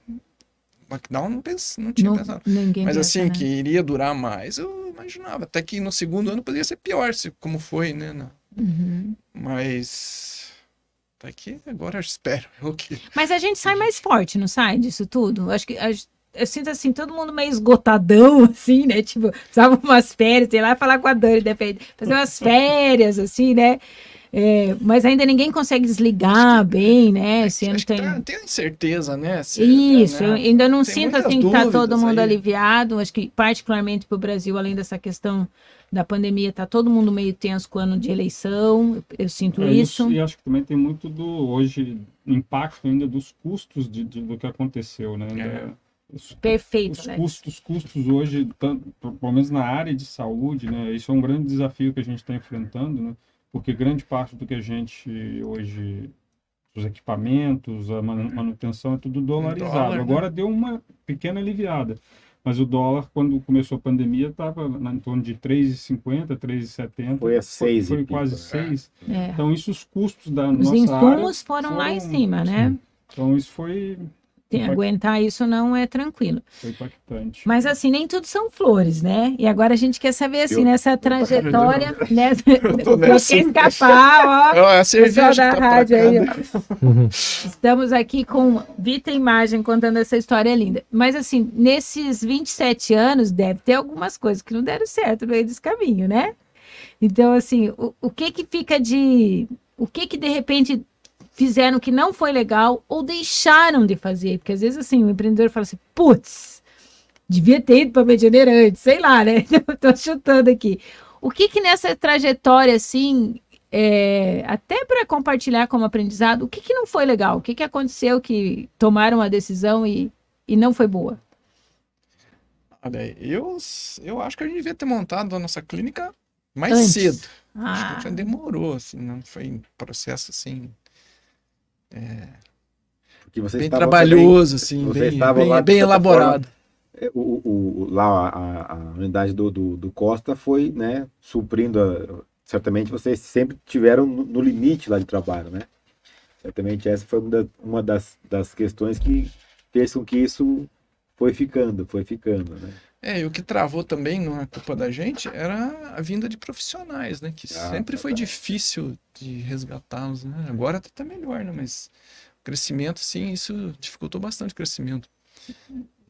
lockdown não, pens, não tinha Não- pensado. ninguém Mas pensa, assim, né? que iria durar mais, eu imaginava. Até que no segundo ano poderia ser pior, se, como foi, né? na- Uhum. Mas. Até que agora eu espero. O que Mas a gente sai mais forte, não sai disso tudo? Acho que a- eu sinto assim, todo mundo meio esgotadão, assim, né? Tipo, precisava umas férias, sei lá, falar com a Dani, depende, fazer umas férias, assim, né? É, mas ainda ninguém consegue desligar bem, né? Você não Acho que tem. tá- tem incerteza, né? Se- Isso, né? eu ainda não Tem sinto assim que tá todo mundo aí. aliviado. Acho que, particularmente para o Brasil, além dessa questão da pandemia, tá todo mundo meio tenso com o ano de eleição. Eu, sinto É isso. E acho que também tem muito do hoje impacto ainda dos custos de, de- do que aconteceu, né? É. Os, Perfeito, os né? custos, custos hoje, tanto, pelo menos na área de saúde, né? Isso é um grande desafio que a gente está enfrentando, né? Porque grande parte do que a gente hoje, os equipamentos, a man- manutenção é tudo dolarizado. dólar, né? Agora deu uma pequena aliviada. Mas o dólar, quando começou a pandemia, estava em torno de 3,50, 3,70. Foi a seis e Foi pico, quase né? 6. É. Então, isso, os custos da Os nossa insumos área foram, lá em foram- cima, né? Então, isso foi, Tem, Impact- aguentar isso não é tranquilo. foi impactante. Mas assim, nem tudo são flores, né? E agora a gente quer saber, assim, Eu- nessa trajetória, né? tô Eu nessa. quer escapar, ó. Ó, a cerveja Pessoal da tá rádio aí, né? ó. Estamos aqui com Vita Imagem contando essa história linda. Mas assim, nesses 27 anos, deve ter algumas coisas que não deram certo no meio desse caminho, né? Então, assim, o, o que que fica de... O que que, de repente, fizeram que não foi legal ou deixaram de fazer? Porque, às vezes, assim, o empreendedor fala assim, putz, devia ter ido para Medianeira antes, sei lá, né? Estou chutando aqui. O que que nessa trajetória, assim, é, até para compartilhar como aprendizado, o que, que não foi legal? O que, que aconteceu que tomaram a decisão e, e não foi boa? Olha, eu, eu acho que a gente devia ter montado a nossa clínica mais Antes. cedo. Ah, Acho que já demorou, assim, não foi um processo assim, Porque vocês bem estavam trabalhoso, assim, vocês bem, estavam bem, elaborado. também, é, o, o- lá a, a- unidade do, do, do Costa foi, né, suprindo, a- certamente vocês sempre tiveram no, no limite lá de trabalho, né? Certamente essa foi uma, da- uma das, das questões que fez com que isso foi ficando, foi ficando, né? É, e o que travou também, não é culpa da gente, era a vinda de profissionais, né? Que Ah, sempre foi tá. difícil de resgatá-los, né? Agora tá até melhor, né? Mas o crescimento, sim, isso dificultou bastante o crescimento.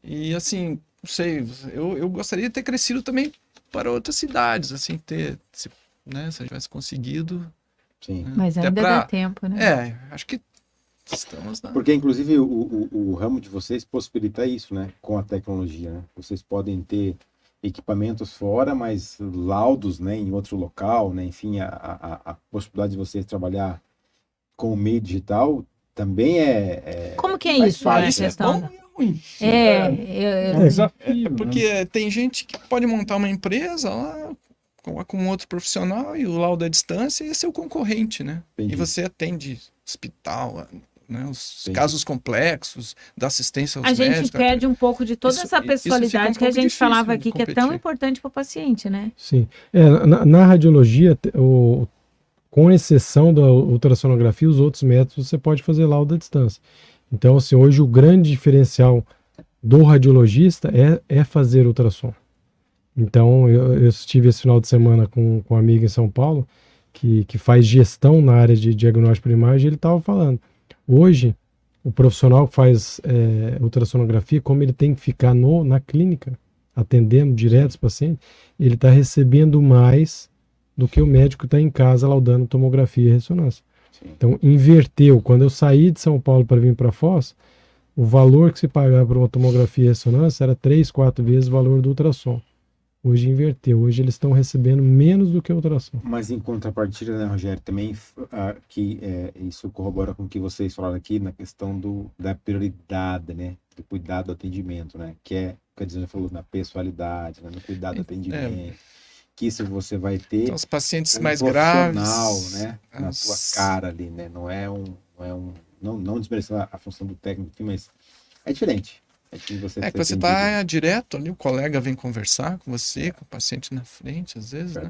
E assim, não sei, eu, eu gostaria de ter crescido também para outras cidades, assim, ter, se, né? Se eu tivesse conseguido. Sim. né, mas ainda pra- dá tempo, né? É, acho que estamos na. Porque, inclusive, o, o, o ramo de vocês possibilita isso, né? Com a tecnologia, né? Vocês podem ter equipamentos fora, mas laudos, né? Em outro local, né? Enfim, a, a, a possibilidade de vocês trabalhar com o meio digital também é... é- Como que é Faz isso, parte, né, né? é questão? bom e é. É, É um desafio, É né? porque tem gente que pode montar uma empresa lá com, com outro profissional e o laudo à distância e é seu concorrente, né? Entendi. E você atende hospital, né? Os Entendi. casos complexos, da assistência aos a gente médicos. perde um pouco de toda Isso- essa fica um pessoalidade que a gente falava aqui, que é tão importante para o paciente, né? Sim. É, na, na radiologia, o- com exceção da ultrassonografia, os outros métodos você pode fazer laudo à distância. Então, assim, hoje o grande diferencial do radiologista é, é fazer ultrassom. Então, eu, eu estive esse final de semana com, com um amigo em São Paulo que, que faz gestão na área de diagnóstico por imagem, e ele estava falando. Hoje, o profissional que faz é, ultrassonografia, como ele tem que ficar no, na clínica, atendendo direto os pacientes, ele está recebendo mais do que o médico está em casa laudando tomografia e ressonância. Sim. Então, inverteu. Quando eu saí de São Paulo para vir para Foz, o valor que se pagava por uma tomografia e ressonância era três, quatro vezes o valor do ultrassom. Hoje inverteu. Hoje eles estão recebendo menos do que o ultrassom. Mas em contrapartida, né, Rogério, também uh, que é, isso corrobora com o que vocês falaram aqui na questão do, da prioridade, né? Do cuidado do atendimento, né? Que é, quer dizer, falou na pessoalidade, né, no cuidado do é, atendimento. É. Que isso você vai ter. Então, os pacientes um mais graves. né? Na sua cara ali, né? Não é um. Não, é um, não, não desmerecendo a, a função do técnico, mas é diferente. É que você é que você está direto ali, o colega vem conversar com você, com o paciente na frente, às vezes. Né?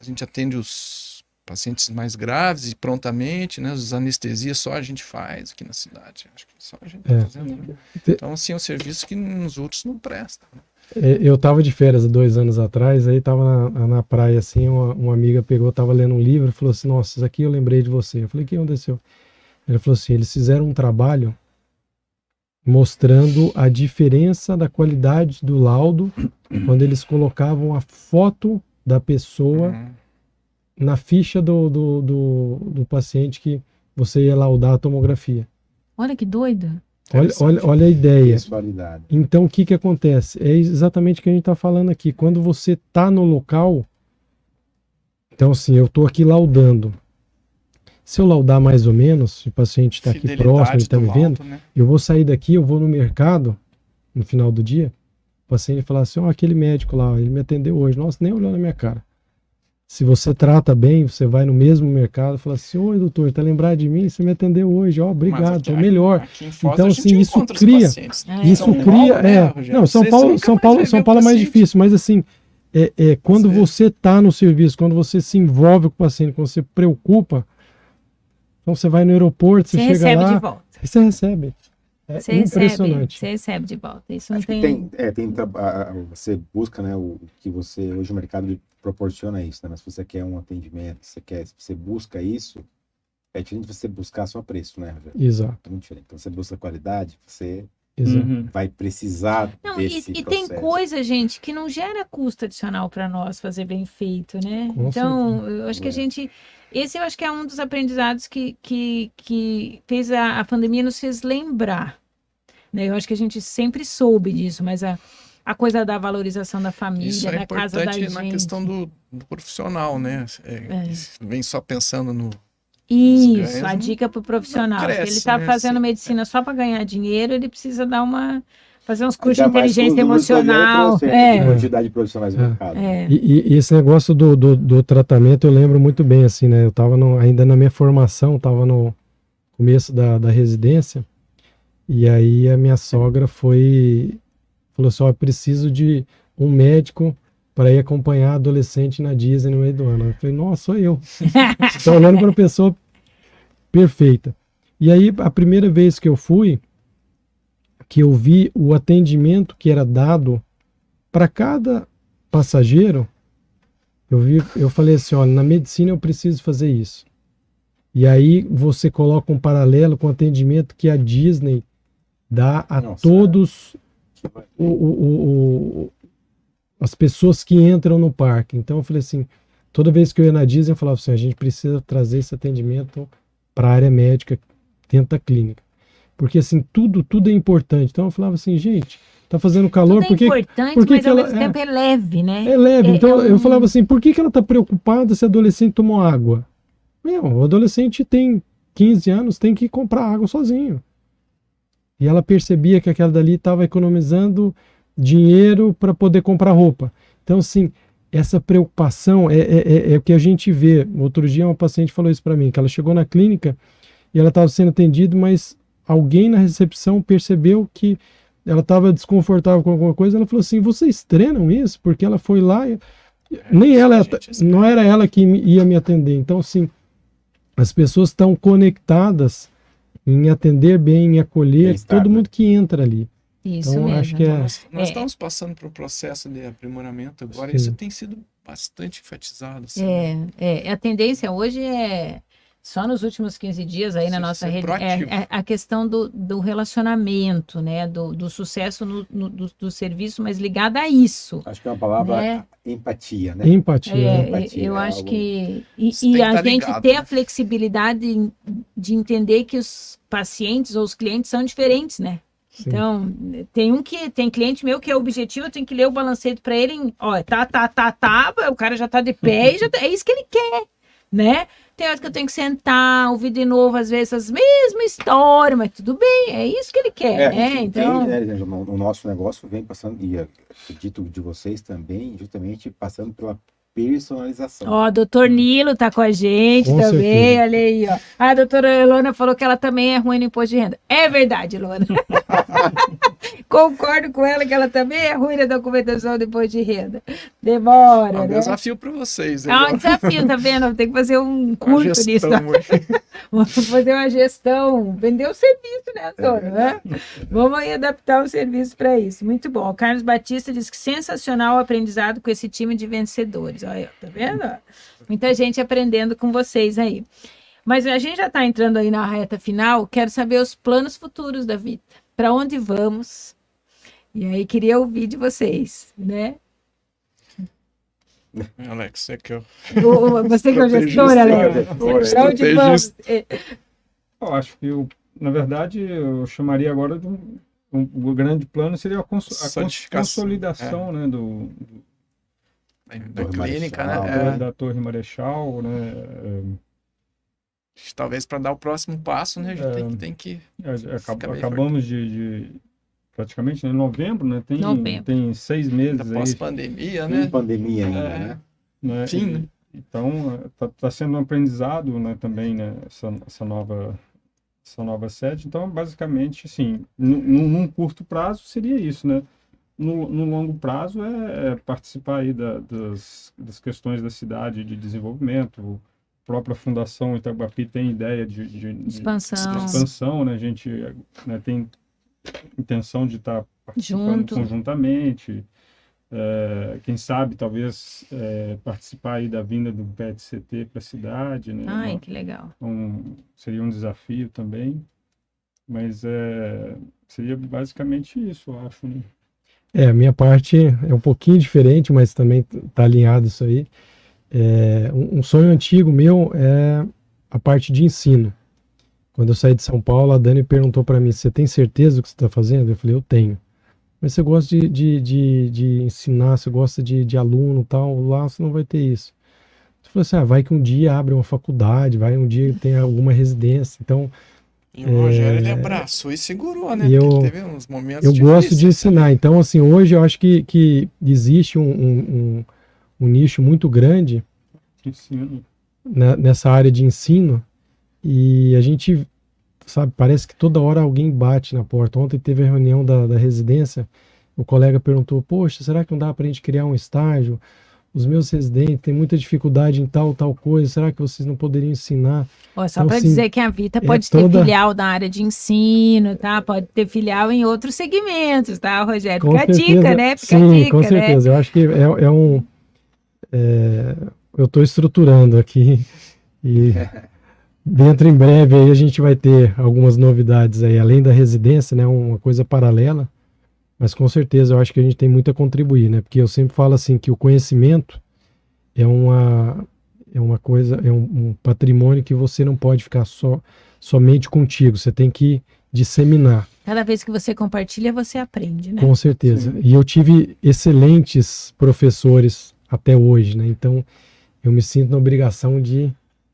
A gente atende os pacientes mais graves e prontamente, né? Os anestesias só a gente faz aqui na cidade. Acho que só a gente está é. fazendo. Né? Então, assim, é um serviço que nos outros não presta. Né? É, eu estava de férias dois anos atrás, aí estava na, na, praia assim, uma, uma amiga pegou, estava lendo um livro e falou assim, nossa, isso aqui eu lembrei de você. Eu falei, o que aconteceu? Ele falou assim, eles fizeram um trabalho mostrando a diferença da qualidade do laudo quando eles colocavam a foto da pessoa uhum. na ficha do, do, do, do, paciente que você ia laudar a tomografia. Olha que doida. Olha, olha, olha a ideia. Então, o que, que acontece? É exatamente o que a gente está falando aqui. Quando você está no local, então, assim, eu estou aqui laudando. Se eu laudar mais ou menos, o paciente está aqui próximo, ele está me vendo, né? eu vou sair daqui, eu vou no mercado, no final do dia, o paciente falar assim, ó, oh, aquele médico lá, ele me atendeu hoje, nossa, nem olhou na minha cara. Se você trata bem, você vai no mesmo mercado e fala assim, oi doutor, tá lembrado de mim? Você me atendeu hoje, ó, oh, obrigado, tô melhor. Então, assim, isso cria, né? isso então, cria, é, né, não, São Paulo, São Paulo, São Paulo é mais difícil, mas assim, é, é quando você está no serviço, quando você se envolve com o paciente, quando você preocupa, então você vai no aeroporto, você, você chega lá, de volta. você recebe. É você impressionante. Recebe, você recebe de volta. Isso não Acho tem... tem, é, tem você busca, né, o que você hoje o mercado proporciona isso, né? Mas se você quer um atendimento, se você quer, se você busca isso, é diferente de você buscar só preço, né? Exato. É muito diferente. Então você busca qualidade, você Uhum. vai precisar não, desse e, e tem coisa, gente, que não gera custo adicional para nós fazer bem feito, né? Com então, certeza. eu acho que a é. gente esse eu acho que é um dos aprendizados que, que, que fez a, a pandemia nos fez lembrar. Né? Eu acho que a gente sempre soube disso, mas a, a coisa da valorização da família, Isso é da casa da gente. na questão do, do profissional, né? É, é. Vem só pensando no. Isso, a dica para o profissional. Cresce, ele está né? fazendo medicina só para ganhar dinheiro, ele precisa dar uma fazer uns cursos de inteligência emocional. É. Quantidade de profissionais no é. mercado. É. E, e, esse negócio do, do, do, tratamento eu lembro muito bem, assim, né? Eu estava ainda na minha formação, estava no começo da, da residência, e aí a minha sogra foi, falou assim, ó, oh, preciso de um médico para ir acompanhar adolescente na Disney no meio do ano. Eu falei, nossa, sou eu. Estou olhando para a pessoa perfeita. E aí, a primeira vez que eu fui, que eu vi o atendimento que era dado para cada passageiro, eu vi, eu falei assim, olha, na medicina eu preciso fazer isso. E aí você coloca um paralelo com o atendimento que a Disney dá a Nossa, todos o, o, o, as pessoas que entram no parque. Então eu falei assim, toda vez que eu ia na Disney eu falava assim, a gente precisa trazer esse atendimento para a área médica dentro da clínica porque assim, tudo, tudo é importante. Então eu falava assim, gente, tá fazendo calor, tudo é porque... importante, porque mas que ao ela, mesmo é, tempo é leve, né? É leve, é, então é um... eu falava assim, por que, que ela tá preocupada se adolescente tomou água? Meu, o adolescente tem 15 anos, tem que comprar água sozinho. E ela percebia que aquela dali estava economizando dinheiro para poder comprar roupa. Então, assim, essa preocupação é, é, é, é, o que a gente vê. Outro dia uma paciente falou isso para mim, que ela chegou na clínica e ela estava sendo atendida, mas alguém na recepção percebeu que ela estava desconfortável com alguma coisa, ela falou assim: "Vocês treinam isso?" Porque ela foi lá e nem ela, não era ela que ia me atender. Então, assim, as pessoas estão conectadas em atender bem, em acolher todo né? mundo que entra ali. Isso então, mesmo. Acho que é... Nós, nós é. estamos passando por um processo de aprimoramento agora, Sim. isso tem sido bastante enfatizado. Assim, é, né? é, a tendência hoje é só nos últimos 15 dias aí na nossa ser rede, é, é a questão do, do relacionamento, né? Do, do sucesso no, no- do, do serviço, mas ligada a isso. Acho que é uma palavra Né? empatia, né? Empatia. É, empatia, eu é acho algo- que. E, e a tá gente ligado, ter né? a flexibilidade de, de entender que os pacientes ou os clientes são diferentes, né? Sim. Então, tem um que tem cliente meu que é objetivo, eu tenho que ler o balancete para ele, em, ó, tá, tá, tá, tá, o cara já tá de pé e já tá- é isso que ele quer, né? Tem hora que eu tenho que sentar, ouvir de novo, às vezes, as mesmas histórias, mas tudo bem, é isso que ele quer, É, né? Então, entende, né, o nosso negócio vem passando, e acredito de vocês também, justamente passando pela personalização. Ó, doutor Nilo tá com a gente Com também, certeza. olha aí, ó. A doutora Elona falou que ela também é ruim no imposto de renda. É verdade, Elona. Concordo com ela que ela também é ruim na documentação do imposto de renda. Demora, É um né? desafio para vocês. É um desafio, tá vendo? Tem que fazer um curso nisso. Vamos fazer uma gestão, vender o serviço, né, Antônio? né? Vamos aí adaptar o serviço para isso. Muito bom. O Carlos Batista diz que sensacional o aprendizado com esse time de vencedores. Olha, tá vendo? Muita gente aprendendo com vocês aí. Mas a gente já está entrando aí na reta final. Quero saber os planos futuros da vida. Para onde vamos? E aí queria ouvir de vocês, né? Alex, é que eu. O- Você que é o gestor. Alex. Para onde vamos? É, Eu acho que, eu, na verdade, eu chamaria agora de um, um- o grande plano seria a, cons- a cons- consolidação né, do, do- Da clínica, Marechal, né? É, da Torre Marechal, né? Talvez para dar o próximo passo, né? A gente tem, que- tem que. é, é, acab- Fica meio acabamos de, de- praticamente né, em novembro, né? Tem, Novembro. tem seis meses Da aí, pós-pandemia, Em né? pandemia ainda, É. né? né? Fim, né? Então, está sendo um aprendizado né, também, né, essa, essa, nova, essa nova sede. Então, basicamente, assim, num, num- num curto prazo seria isso, né? No, no longo prazo é, é participar aí da- das, das questões da cidade de desenvolvimento. Própria Fundação Itaguapi tem ideia de, de- de- Expansão. de expansão, né? A gente né, tem intenção de estar participando Junto. conjuntamente. É, quem sabe, talvez, é, participar aí da vinda do PET-CT para a cidade, né? Ai, Uma- que legal. um- seria um desafio também, mas é, seria basicamente isso, eu acho, né? É, a minha parte é um pouquinho diferente, mas também está alinhado isso aí. É, um, um sonho antigo meu é a parte de ensino. Quando eu saí de São Paulo, a Dani perguntou para mim: Você tem certeza do que você está fazendo? Eu falei: Eu tenho. Mas você gosta de, de, de, de ensinar, você gosta de, de aluno e tal, lá você não vai ter isso. Você falou assim: ah, vai que um dia abre uma faculdade, vai um dia tem alguma residência. Então, E o Rogério, ele abraçou e segurou, né? E eu- Porque teve uns momentos eu gosto de difíceis, né? ensinar. Então, assim, hoje eu acho que, que existe um, um, um- nicho muito grande Ensino. na- nessa área de ensino e a gente, sabe, parece que toda hora alguém bate na porta. Ontem teve a reunião da, da residência, o colega perguntou, poxa, será que não dá para a gente criar um estágio? Os meus residentes têm muita dificuldade em tal, tal coisa, será que vocês não poderiam ensinar? Ó, só Então, para assim, dizer que a Vita é pode ter toda- filial da área de ensino, tá? Pode ter filial em outros segmentos, tá, Rogério? Com Fica a dica, certeza. né? Fica Sim, a dica, com né? certeza. Eu acho que é, é um. É, eu estou estruturando aqui e dentro em breve aí a gente vai ter algumas novidades aí, além da residência, né? Uma coisa paralela. Mas com certeza eu acho que a gente tem muito a contribuir, né? Porque eu sempre falo assim que o conhecimento é uma é uma coisa, é um, um patrimônio que você não pode ficar só somente contigo. Você tem que disseminar. Cada vez que você compartilha, você aprende, né? Com certeza. Sim. E eu tive excelentes professores até hoje, né? Então eu me sinto na obrigação de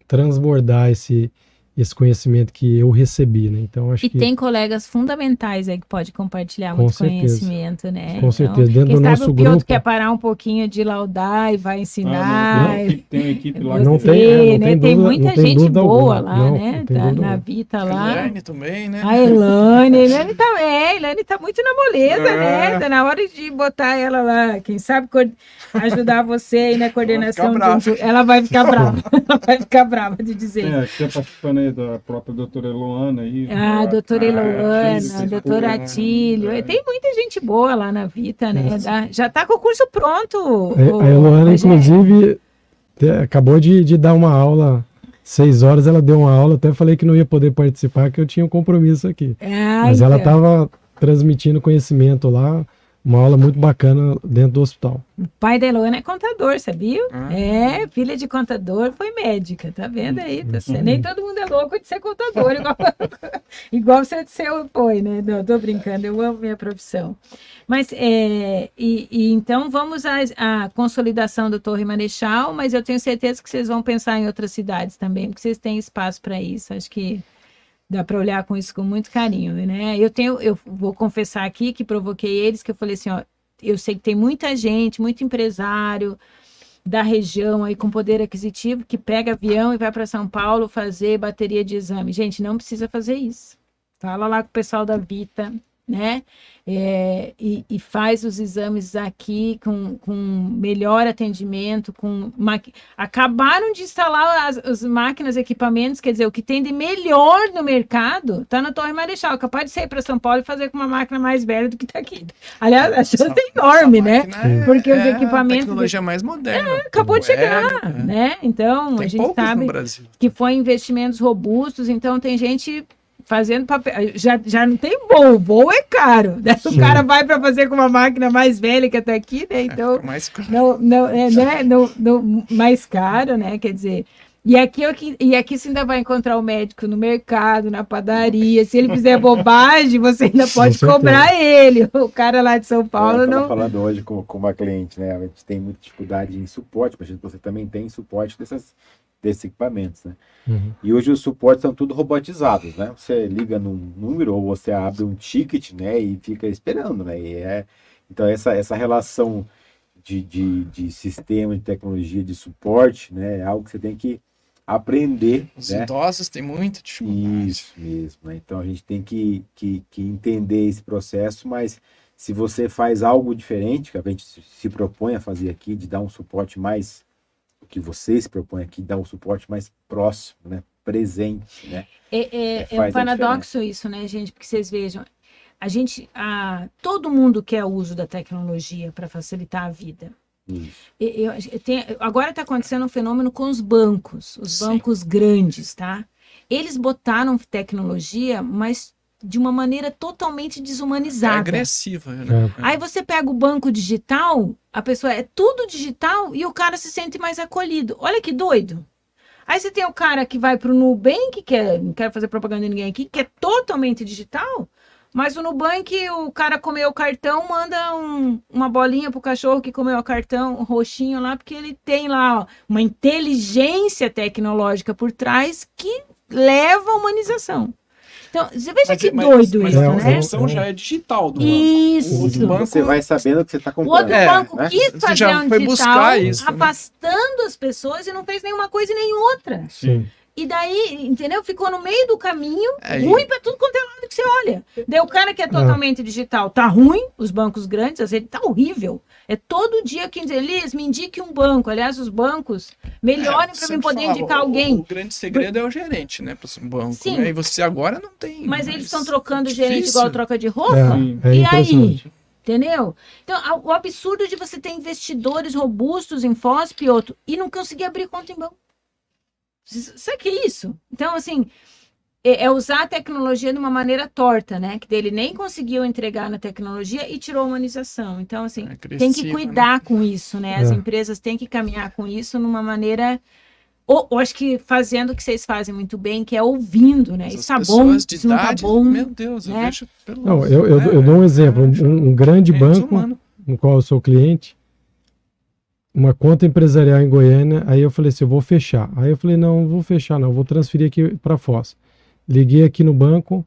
transbordar esse, esse conhecimento que eu recebi, né? Então acho E que tem colegas fundamentais aí que pode compartilhar Com muito certeza. conhecimento, né? Com certeza. Dentro quem do sabe nosso o Piotr grupo- quer parar um pouquinho de laudar e vai Ah, ensinar. não, tem, tem uma equipe lá Não que tem, é, não né? tem Tem dúvida- muita não tem gente boa alguma. lá, Não, né? não Tá na. Vita lá. Elaine também, né? A Elane, a Elane tá, é, a Elane tá muito na moleza, É. né? Tá na hora de botar ela lá, quem sabe ajudar você aí na coordenação. brava. de um- ela vai ficar brava, ela vai ficar brava de dizer. É, aí da própria doutora Eloana aí. Ah, doutora Ah, Eloana, Atílio, doutora né? Atílio. É. Tem muita gente boa lá na Vita, né? Dá- já tá com o curso pronto. A, ô, a Eloana, inclusive, acabou de, de dar uma aula seis horas ela deu uma aula, até falei que não ia poder participar, que eu tinha um compromisso aqui. Ah, Mas ela estava transmitindo conhecimento lá, uma aula muito bacana dentro do hospital. O pai da Eloana é contador, sabia? Ah. É, filha de contador, foi médica, tá vendo aí? Tá. Uhum. Nem todo mundo é louco de ser contador, igual, igual você de ser foi, né? Não, tô brincando, eu amo minha profissão. Mas, é, e, e então vamos à, à consolidação do Torre Marechal, mas eu tenho certeza que vocês vão pensar em outras cidades também, porque vocês têm espaço para isso. Acho que dá para olhar com isso com muito carinho, né? Eu tenho, eu vou confessar aqui que provoquei eles, que eu falei assim, ó, eu sei que tem muita gente, muito empresário da região aí com poder aquisitivo que pega avião e vai para São Paulo fazer bateria de exame. Gente, não precisa fazer isso. Fala lá com o pessoal da Vita, né? É, e, e faz os exames aqui com, com melhor atendimento, com maqui... acabaram de instalar as, as máquinas, equipamentos, quer dizer, o que tem de melhor no mercado está na Torre Marechal, capaz de sair para São Paulo e fazer com uma máquina mais velha do que está aqui. Aliás, a chance é enorme, né? máquina Porque os é equipamentos- A tecnologia mais moderna. Acabou de chegar, Hélio, né? né? Então, Tem a gente sabe que foi investimentos robustos, então tem gente fazendo papel. Já, já não tem voo, voo é caro. Né? O cara vai para fazer com uma máquina mais velha que até aqui, né? Então, Fica mais caro. não, não, é, né? não, não, mais caro, né? Quer dizer. E aqui, aqui, e aqui você ainda vai encontrar o médico no mercado, na padaria. Se ele fizer bobagem, você ainda pode cobrar ele. O cara lá de São Paulo eu não. falando hoje com, com uma cliente, né? A gente tem muita dificuldade em suporte, mas você também tem suporte dessas, desses equipamentos, né? Uhum. E hoje os suportes são tudo robotizados, né? Você liga num número ou você abre um ticket, né? E fica esperando, né? E é, então essa, essa relação de, de, de sistema, de tecnologia, de suporte, né? É algo que você tem que aprender, Os né? idosos têm muita dificuldade. Isso mesmo. né? Então a gente tem que, que, que entender esse processo, mas se você faz algo diferente, que a gente se- propõe a fazer aqui, de dar um suporte mais, que você se propõe aqui, dar um suporte mais próximo, né? presente, né? É, é, é faz um paradoxo isso, né, gente? Porque vocês vejam, a gente, a, todo mundo quer o uso da tecnologia para facilitar a vida. Isso. E- eu- eu tenho- agora está acontecendo um fenômeno com os bancos, os Sim. bancos grandes, tá? Eles botaram tecnologia, mas de uma maneira totalmente É desumanizada. agressiva, né? Aí você pega o banco digital, a pessoa é tudo digital e o cara se sente mais acolhido. Olha que doido. Aí você tem o cara que vai para o Nubank, que é, não quero fazer propaganda de ninguém aqui, que é totalmente digital, mas o Nubank, o cara comeu o cartão, manda um- uma bolinha pro cachorro que comeu o cartão, um roxinho lá, porque ele tem lá ó, uma inteligência tecnológica por trás que leva à humanização. Então, você veja que doido mas isso, a É, né? função já é digital do banco. Isso. O banco- Você vai sabendo o que você está O comprando. outro É, banco né? quis fazer já um foi digital, buscar isso, né? afastando as pessoas e não fez nenhuma coisa e nem outra. Sim. E daí, entendeu? Ficou no meio do caminho, É, e- ruim pra tudo quanto é lado que você olha. Daí o cara que é totalmente digital tá ruim, os bancos grandes, às vezes tá horrível. É todo dia que Liz, me indique um banco. Aliás, os bancos melhorem É, para mim poder falava, indicar o- alguém. O grande segredo é o gerente, né? Para um banco. Sim. Né? E você agora não tem. Mas eles estão trocando é difícil. gerente igual troca de roupa. É, é E aí? Entendeu? Então, o absurdo de você ter investidores robustos em FOSP e outro e não conseguir abrir conta em banco. Sabe o que é isso? Então, assim, é, é usar a tecnologia de uma maneira torta, né? Que ele nem conseguiu entregar na tecnologia e tirou a humanização. Então, assim, É tem que né? cuidar com isso, né? As É. empresas têm que caminhar com isso numa maneira. Ou, ou acho que fazendo o que vocês fazem muito bem, que é ouvindo, né? Mas Isso tá bom, de isso não tá idade, bom. Meu Deus, eu né? vejo pelo. Não, eu, eu, é, eu dou um exemplo. Um, um grande bem banco, desumano. no qual eu sou cliente, uma conta empresarial em Goiânia, aí eu falei assim, eu vou fechar. Aí eu falei, não, não vou fechar não, vou transferir aqui para Foz. Liguei aqui no banco,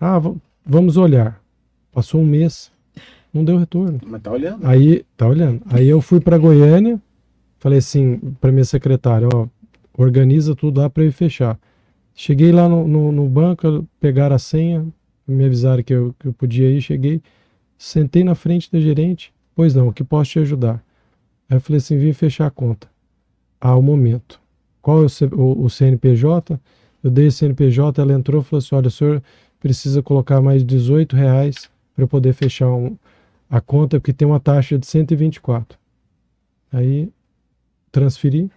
ah, vamos olhar. Passou um mês, não deu retorno. Mas tá olhando. Aí, tá olhando. Aí eu fui para Goiânia, falei assim para minha secretária, ó, organiza tudo lá para eu fechar. Cheguei lá no, no, no banco, pegaram a senha, me avisaram que eu, que eu podia ir, cheguei, sentei na frente da gerente, pois não, o que posso te ajudar? Aí eu falei assim, vim fechar a conta. Ah, o momento. Qual é o, o, o CNPJ? Eu dei o CNPJ, ela entrou e falou assim, olha, o senhor precisa colocar mais 18 reais para eu poder fechar um, a conta, porque tem uma taxa de 124. Aí transferi.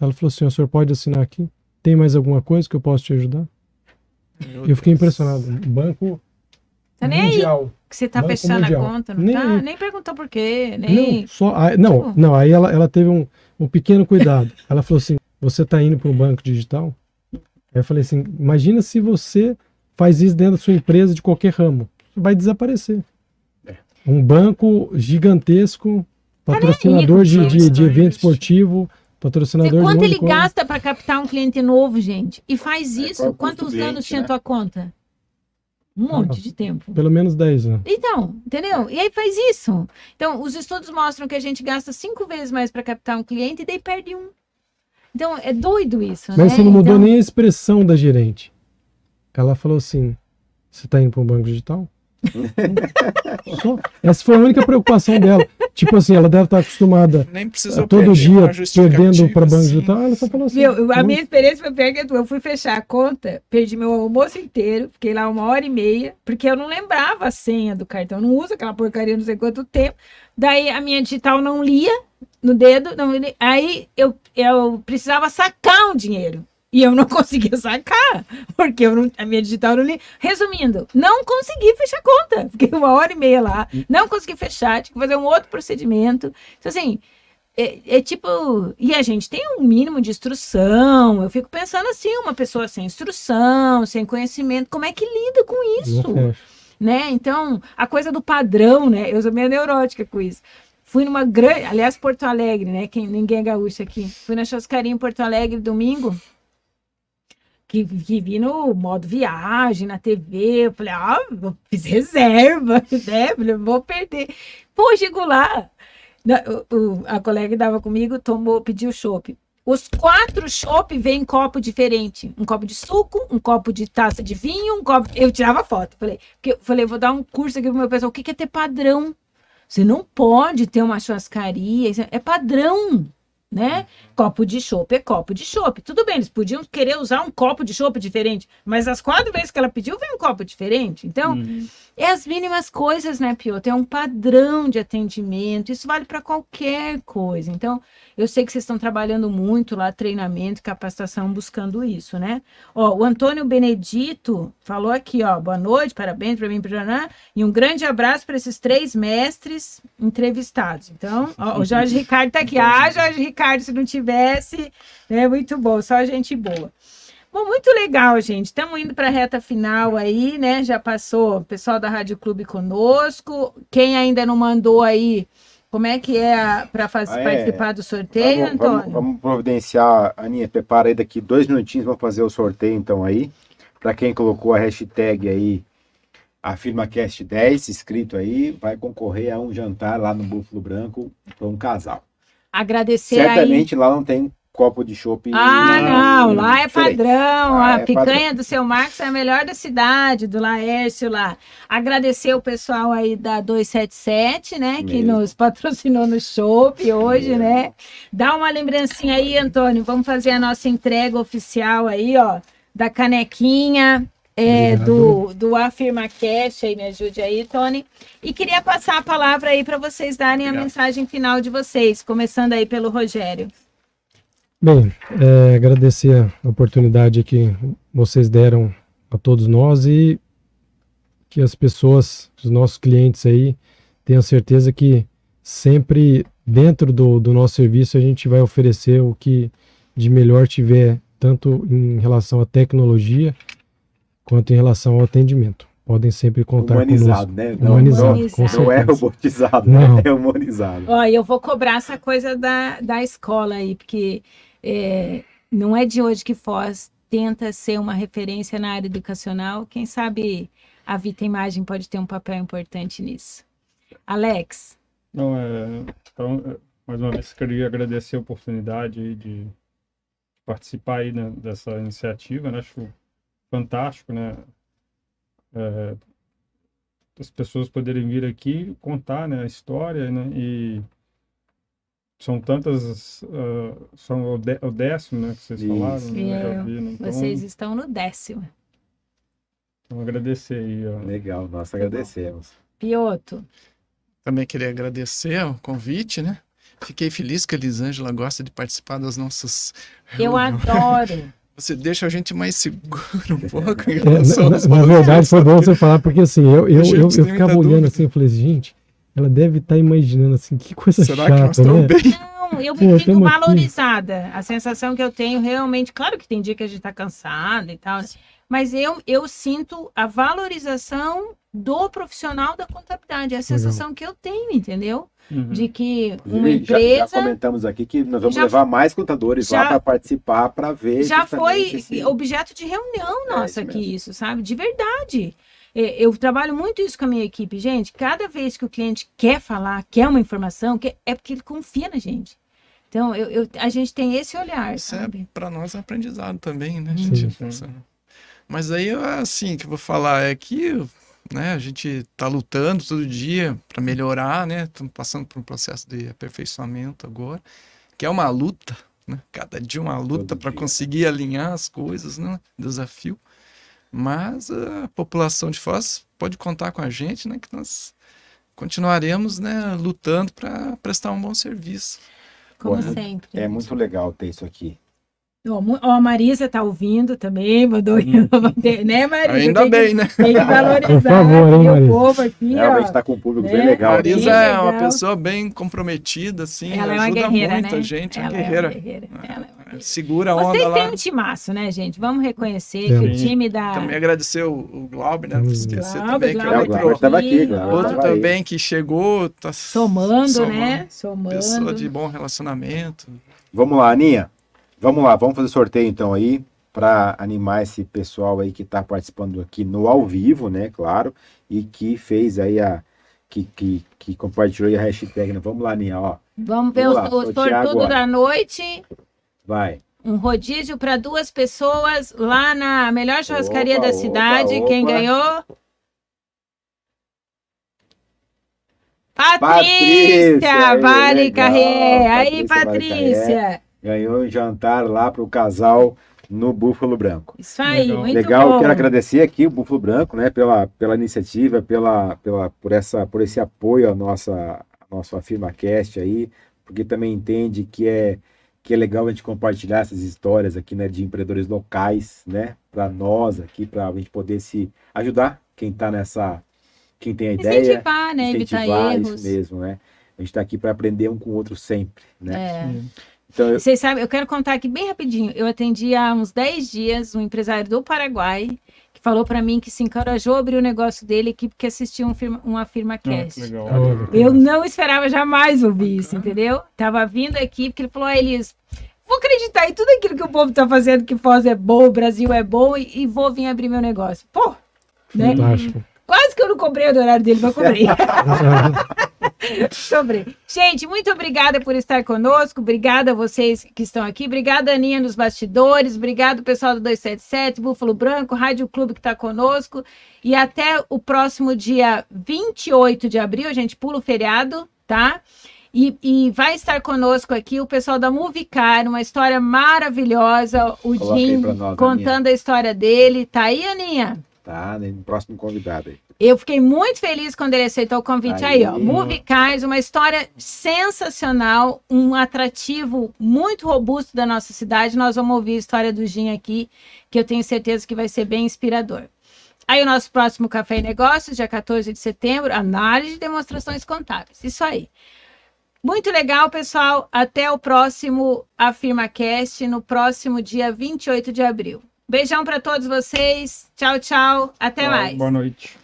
Ela falou assim: o senhor pode assinar aqui? tem mais alguma coisa que eu posso te ajudar? Meu Eu fiquei Deus. impressionado. Banco Tá nem aí mundial. que você tá Banco fechando Mundial. a conta, não Nem tá? aí. Nem perguntou por quê, nem... Não, só, aí- não, Tipo- não, aí ela, ela teve um, um pequeno cuidado. Ela falou assim: você está indo para um banco digital? Aí eu falei assim: imagina se você faz isso dentro da sua empresa de qualquer ramo. Vai desaparecer. É. Um banco gigantesco, patrocinador com de, de, de evento esportivo, patrocinador de quanto ele gasta para captar um cliente novo, gente? E faz É, isso. é Quantos anos cliente, tinha né? tua conta? Um monte de tempo. Pelo menos 10 anos. Então, entendeu? E aí faz isso. Então, os estudos mostram que a gente gasta cinco vezes mais para captar um cliente e daí perde um. Então, é doido isso, né? Mas você não mudou Então, nem a expressão da gerente. Ela falou assim: você está indo para um banco digital? Essa foi a única preocupação dela. Tipo assim, ela deve estar acostumada Nem precisou todo dia perdendo para banco assim. digital. Ela só falou assim. Meu, eu- a "Hum, minha experiência foi pior que a tua. Eu fui fechar a conta, perdi meu almoço inteiro, fiquei lá uma hora e meia, porque eu não lembrava a senha do cartão. Não uso aquela porcaria não sei quanto tempo. Daí a minha digital não lia no dedo. Não, aí eu, eu precisava sacar um dinheiro. E eu não conseguia sacar, porque eu não, a minha digital não lia. Resumindo, não consegui fechar a conta. Fiquei uma hora e meia lá, não consegui fechar, tinha que fazer um outro procedimento. Então, assim, é, é tipo. E a gente tem um mínimo de instrução. Eu fico pensando assim, uma pessoa sem instrução, sem conhecimento, como é que lida com isso? fecha." né? Então, a coisa do padrão, né? Eu sou meio neurótica com isso. Fui numa grande, aliás, Porto Alegre, né? Quem, ninguém é gaúcho aqui. Fui na churrascaria em Porto Alegre domingo. Que, que vi no modo viagem, na TV. Eu falei, ah, eu fiz reserva, né? Falei, vou perder. Pô, chego lá. A colega que dava comigo tomou, pediu chopp. Os quatro chopp vêm em copo diferente. Um copo de suco, um copo de taça de vinho, um copo. Eu tirava foto. Falei, porque falei, vou dar um curso aqui pro meu pessoal. O que que é ter padrão? Você não pode ter uma churrascaria. isso É padrão, né? Copo de chopp é copo de chopp. Tudo bem, eles podiam querer usar um copo de chopp diferente, mas as quatro vezes que ela pediu, veio um copo diferente. Então, Uhum. É as mínimas coisas, né, Piotr? É um padrão de atendimento. Isso vale para qualquer coisa. Então, eu sei que vocês estão trabalhando muito lá, treinamento, capacitação, buscando isso, né? Ó, o Antônio Benedito falou aqui, ó, boa noite, parabéns para mim, Janã, e um grande abraço para esses três mestres entrevistados. Então, ó, o Jorge Ricardo tá aqui. Ah, Jorge Ricardo, se não tivesse, é muito bom, só gente boa. Bom, muito legal, gente. Estamos indo para a reta final aí, né? Já passou o pessoal da Rádio Clube conosco. Quem ainda não mandou aí, como é que é para Ah, é. participar do sorteio, Vamos, vamos, Antônio? vamos providenciar, Aninha, prepara aí daqui dois minutinhos, vamos fazer o sorteio então aí. Para quem colocou a hashtag aí, AfirmaCast10, escrito aí, vai concorrer a um jantar lá no Búfalo Branco para um casal. Agradecer aí. Certamente lá não tem copo de chopp. Ah, não, lá é diferente. padrão. Lá a é picanha padrão. do seu Marcos é a melhor da cidade, do Laércio lá. Agradecer o pessoal aí da 277, né, que Mesmo. nos patrocinou no shopping hoje, Mesmo. né? Dá uma lembrancinha aí, Antônio. Vamos fazer a nossa entrega oficial aí, ó, da canequinha. É, do, do Afirma Cash aí, me ajude aí, Tony. E queria passar a palavra aí para vocês darem a Obrigado. mensagem final de vocês, começando aí pelo Rogério. Bem, é, agradecer a oportunidade que vocês deram a todos nós e que as pessoas, os nossos clientes aí, tenham certeza que sempre dentro do, do nosso serviço a gente vai oferecer o que de melhor tiver, tanto em relação à tecnologia quanto em relação ao atendimento. Podem sempre contar Humanizado, conosco. né? Não, Humanizado, Humanizado. não é robotizado, Não. né? é humanizado. Ó, eu vou cobrar essa coisa da, da escola aí, porque é, não é de hoje que Foz tenta ser uma referência na área educacional. Quem sabe a Vita Imagem pode ter um papel importante nisso. Alex, Não, é, então, é, mais uma vez, queria agradecer a oportunidade de participar aí né, dessa iniciativa, né? Acho fantástico, né? É, as pessoas poderem vir aqui contar, né, a história, né? E são tantas, ah, são o, dé- o décimo, né, que vocês Isso. falaram, né, já vi, né? Então, vocês estão no décimo. então, agradecer aí, ó. Legal, nós agradecemos. Pioto, Também queria agradecer o convite, né? Fiquei feliz que a Elisângela gosta de participar das nossas eu adoro. você deixa a gente mais seguro um pouco em É, na, na valores, verdade, foi bom você falar, porque assim, eu, eu, eu, eu ficava olhando dúvida. assim, eu falei, gente, ela deve estar imaginando assim, que coisa Será que nós chata, estamos né? bem? Não, eu Pô, me sinto tamo aqui. valorizada. A sensação que eu tenho realmente, claro que tem dia que a gente tá cansado e tal, mas eu, eu sinto a valorização do profissional da contabilidade. É a sensação que eu tenho, entendeu? Uhum. De que uma Inclusive, já- Já, empresa comentamos aqui que nós vamos Já- levar mais contadores lá já- para participar, para ver. já foi esse- objeto de reunião É, nossa isso aqui, mesmo. isso, sabe? De verdade. É, Eu trabalho muito isso com a minha equipe. Gente, cada vez que o cliente quer falar, quer uma informação, quer- é porque ele confia na gente. Então, eu, eu- a gente tem esse olhar, Isso é sabe? para nós um aprendizado também, né, Sim. gente? Sim. Mas aí, eu, assim, que eu vou falar é que, né, a gente tá lutando todo dia para melhorar, né? Estamos passando por um processo de aperfeiçoamento agora, que é uma luta, né? Cada dia uma luta para conseguir alinhar as coisas, né? Desafio. Mas a população de Foz pode contar com a gente, né? Que nós continuaremos, né, lutando para prestar um bom serviço. Como sempre. É muito legal ter isso aqui. Ó, ó, a Marisa tá ouvindo também, mandou, né, Marisa? Ainda Tem que- bem, né? Tem que valorizar Por favor, hein, o povo aqui, Realmente está com um público É, bem legal. Marisa Bem é uma legal. pessoa bem comprometida, assim, Ela é uma ajuda guerreira, muito né? a gente, é Ela uma guerreira. É uma guerreira. Ela é uma guerreira. Segura a onda Vocês lá. têm um timaço, né, gente? Vamos reconhecer que o time da... Também agradecer o, o Glauber, né? Não esquecer Glauber, também que É, o Glauber outro, Glauber estava aqui, Glauber outro também que chegou, tá Somando, somando, né? Somando. Pessoa de bom relacionamento. Vamos lá, Aninha. Vamos lá, vamos fazer sorteio então aí para animar esse pessoal aí que está participando aqui no ao vivo, né? Claro, e que fez aí a que, que, que compartilhou aí a hashtag. né? Vamos lá, Aninha, ó. Vamos ver Vamos os, lá, sortudo agora. da noite. Vai. Um rodízio para duas pessoas lá na melhor churrascaria Opa, da opa, cidade. Quem opa. ganhou? Patrícia, Patrícia, Vale. Carré. Aí, Patrícia. Ganhou um jantar lá para o casal no Búfalo Branco. Isso aí, Legal. muito Legal, bom. quero agradecer aqui o Búfalo Branco, né, pela, pela iniciativa, pela, pela, por, essa, por esse apoio à nossa, à nossa AfirmaCast aí, porque também entende que é, que é legal a gente compartilhar essas histórias aqui, né, de empreendedores locais, né, para nós aqui, para a gente poder se ajudar quem está nessa, quem tem a ideia, Incentivar, né? Evitar incentivar erros. isso mesmo, né? A gente está aqui para aprender um com o outro sempre, né? É. Então, eu, Vocês sabem, eu quero contar aqui bem rapidinho. Eu atendi há uns 10 dias um empresário do Paraguai falou para mim que se encorajou a abrir o negócio dele aqui porque assistiu um firma, uma firma Ah, que cast. legal. Olha. Eu não esperava jamais ouvir isso, entendeu? Tava vindo aqui porque ele falou, ah, Elis, vou acreditar em tudo aquilo que o povo tá fazendo, que Foz é bom, o Brasil é bom, e, e vou vir abrir meu negócio. Pô, né? Fantástico. Quase que eu não cobrei o horário dele, mas cobrei. Sobre. Gente, muito obrigada por estar conosco. Obrigada a vocês que estão aqui. Obrigada, Aninha, nos bastidores. Obrigado, pessoal do 277, Búfalo Branco, Rádio Clube que está conosco. E até o próximo dia 28 de abril. A gente pula o feriado, tá? E, e vai estar conosco aqui o pessoal da Movicar, uma história maravilhosa. O Coloca Jim nós, contando a história dele. Tá aí, Aninha? tá, né, no próximo convidado aí. Eu fiquei muito feliz quando ele aceitou o convite aí, ó. Aí. Movicais, uma história sensacional, um atrativo muito robusto da nossa cidade. Nós vamos ouvir a história do Gin aqui, que eu tenho certeza que vai ser bem inspirador. Aí o nosso próximo Café e Negócios, dia 14 de setembro, análise de demonstrações contábeis. Isso aí. Muito legal, pessoal. Até o próximo AfirmaCast, no próximo dia 28 de abril. Beijão para todos vocês. Tchau, tchau. Até Tchau, mais. Boa noite.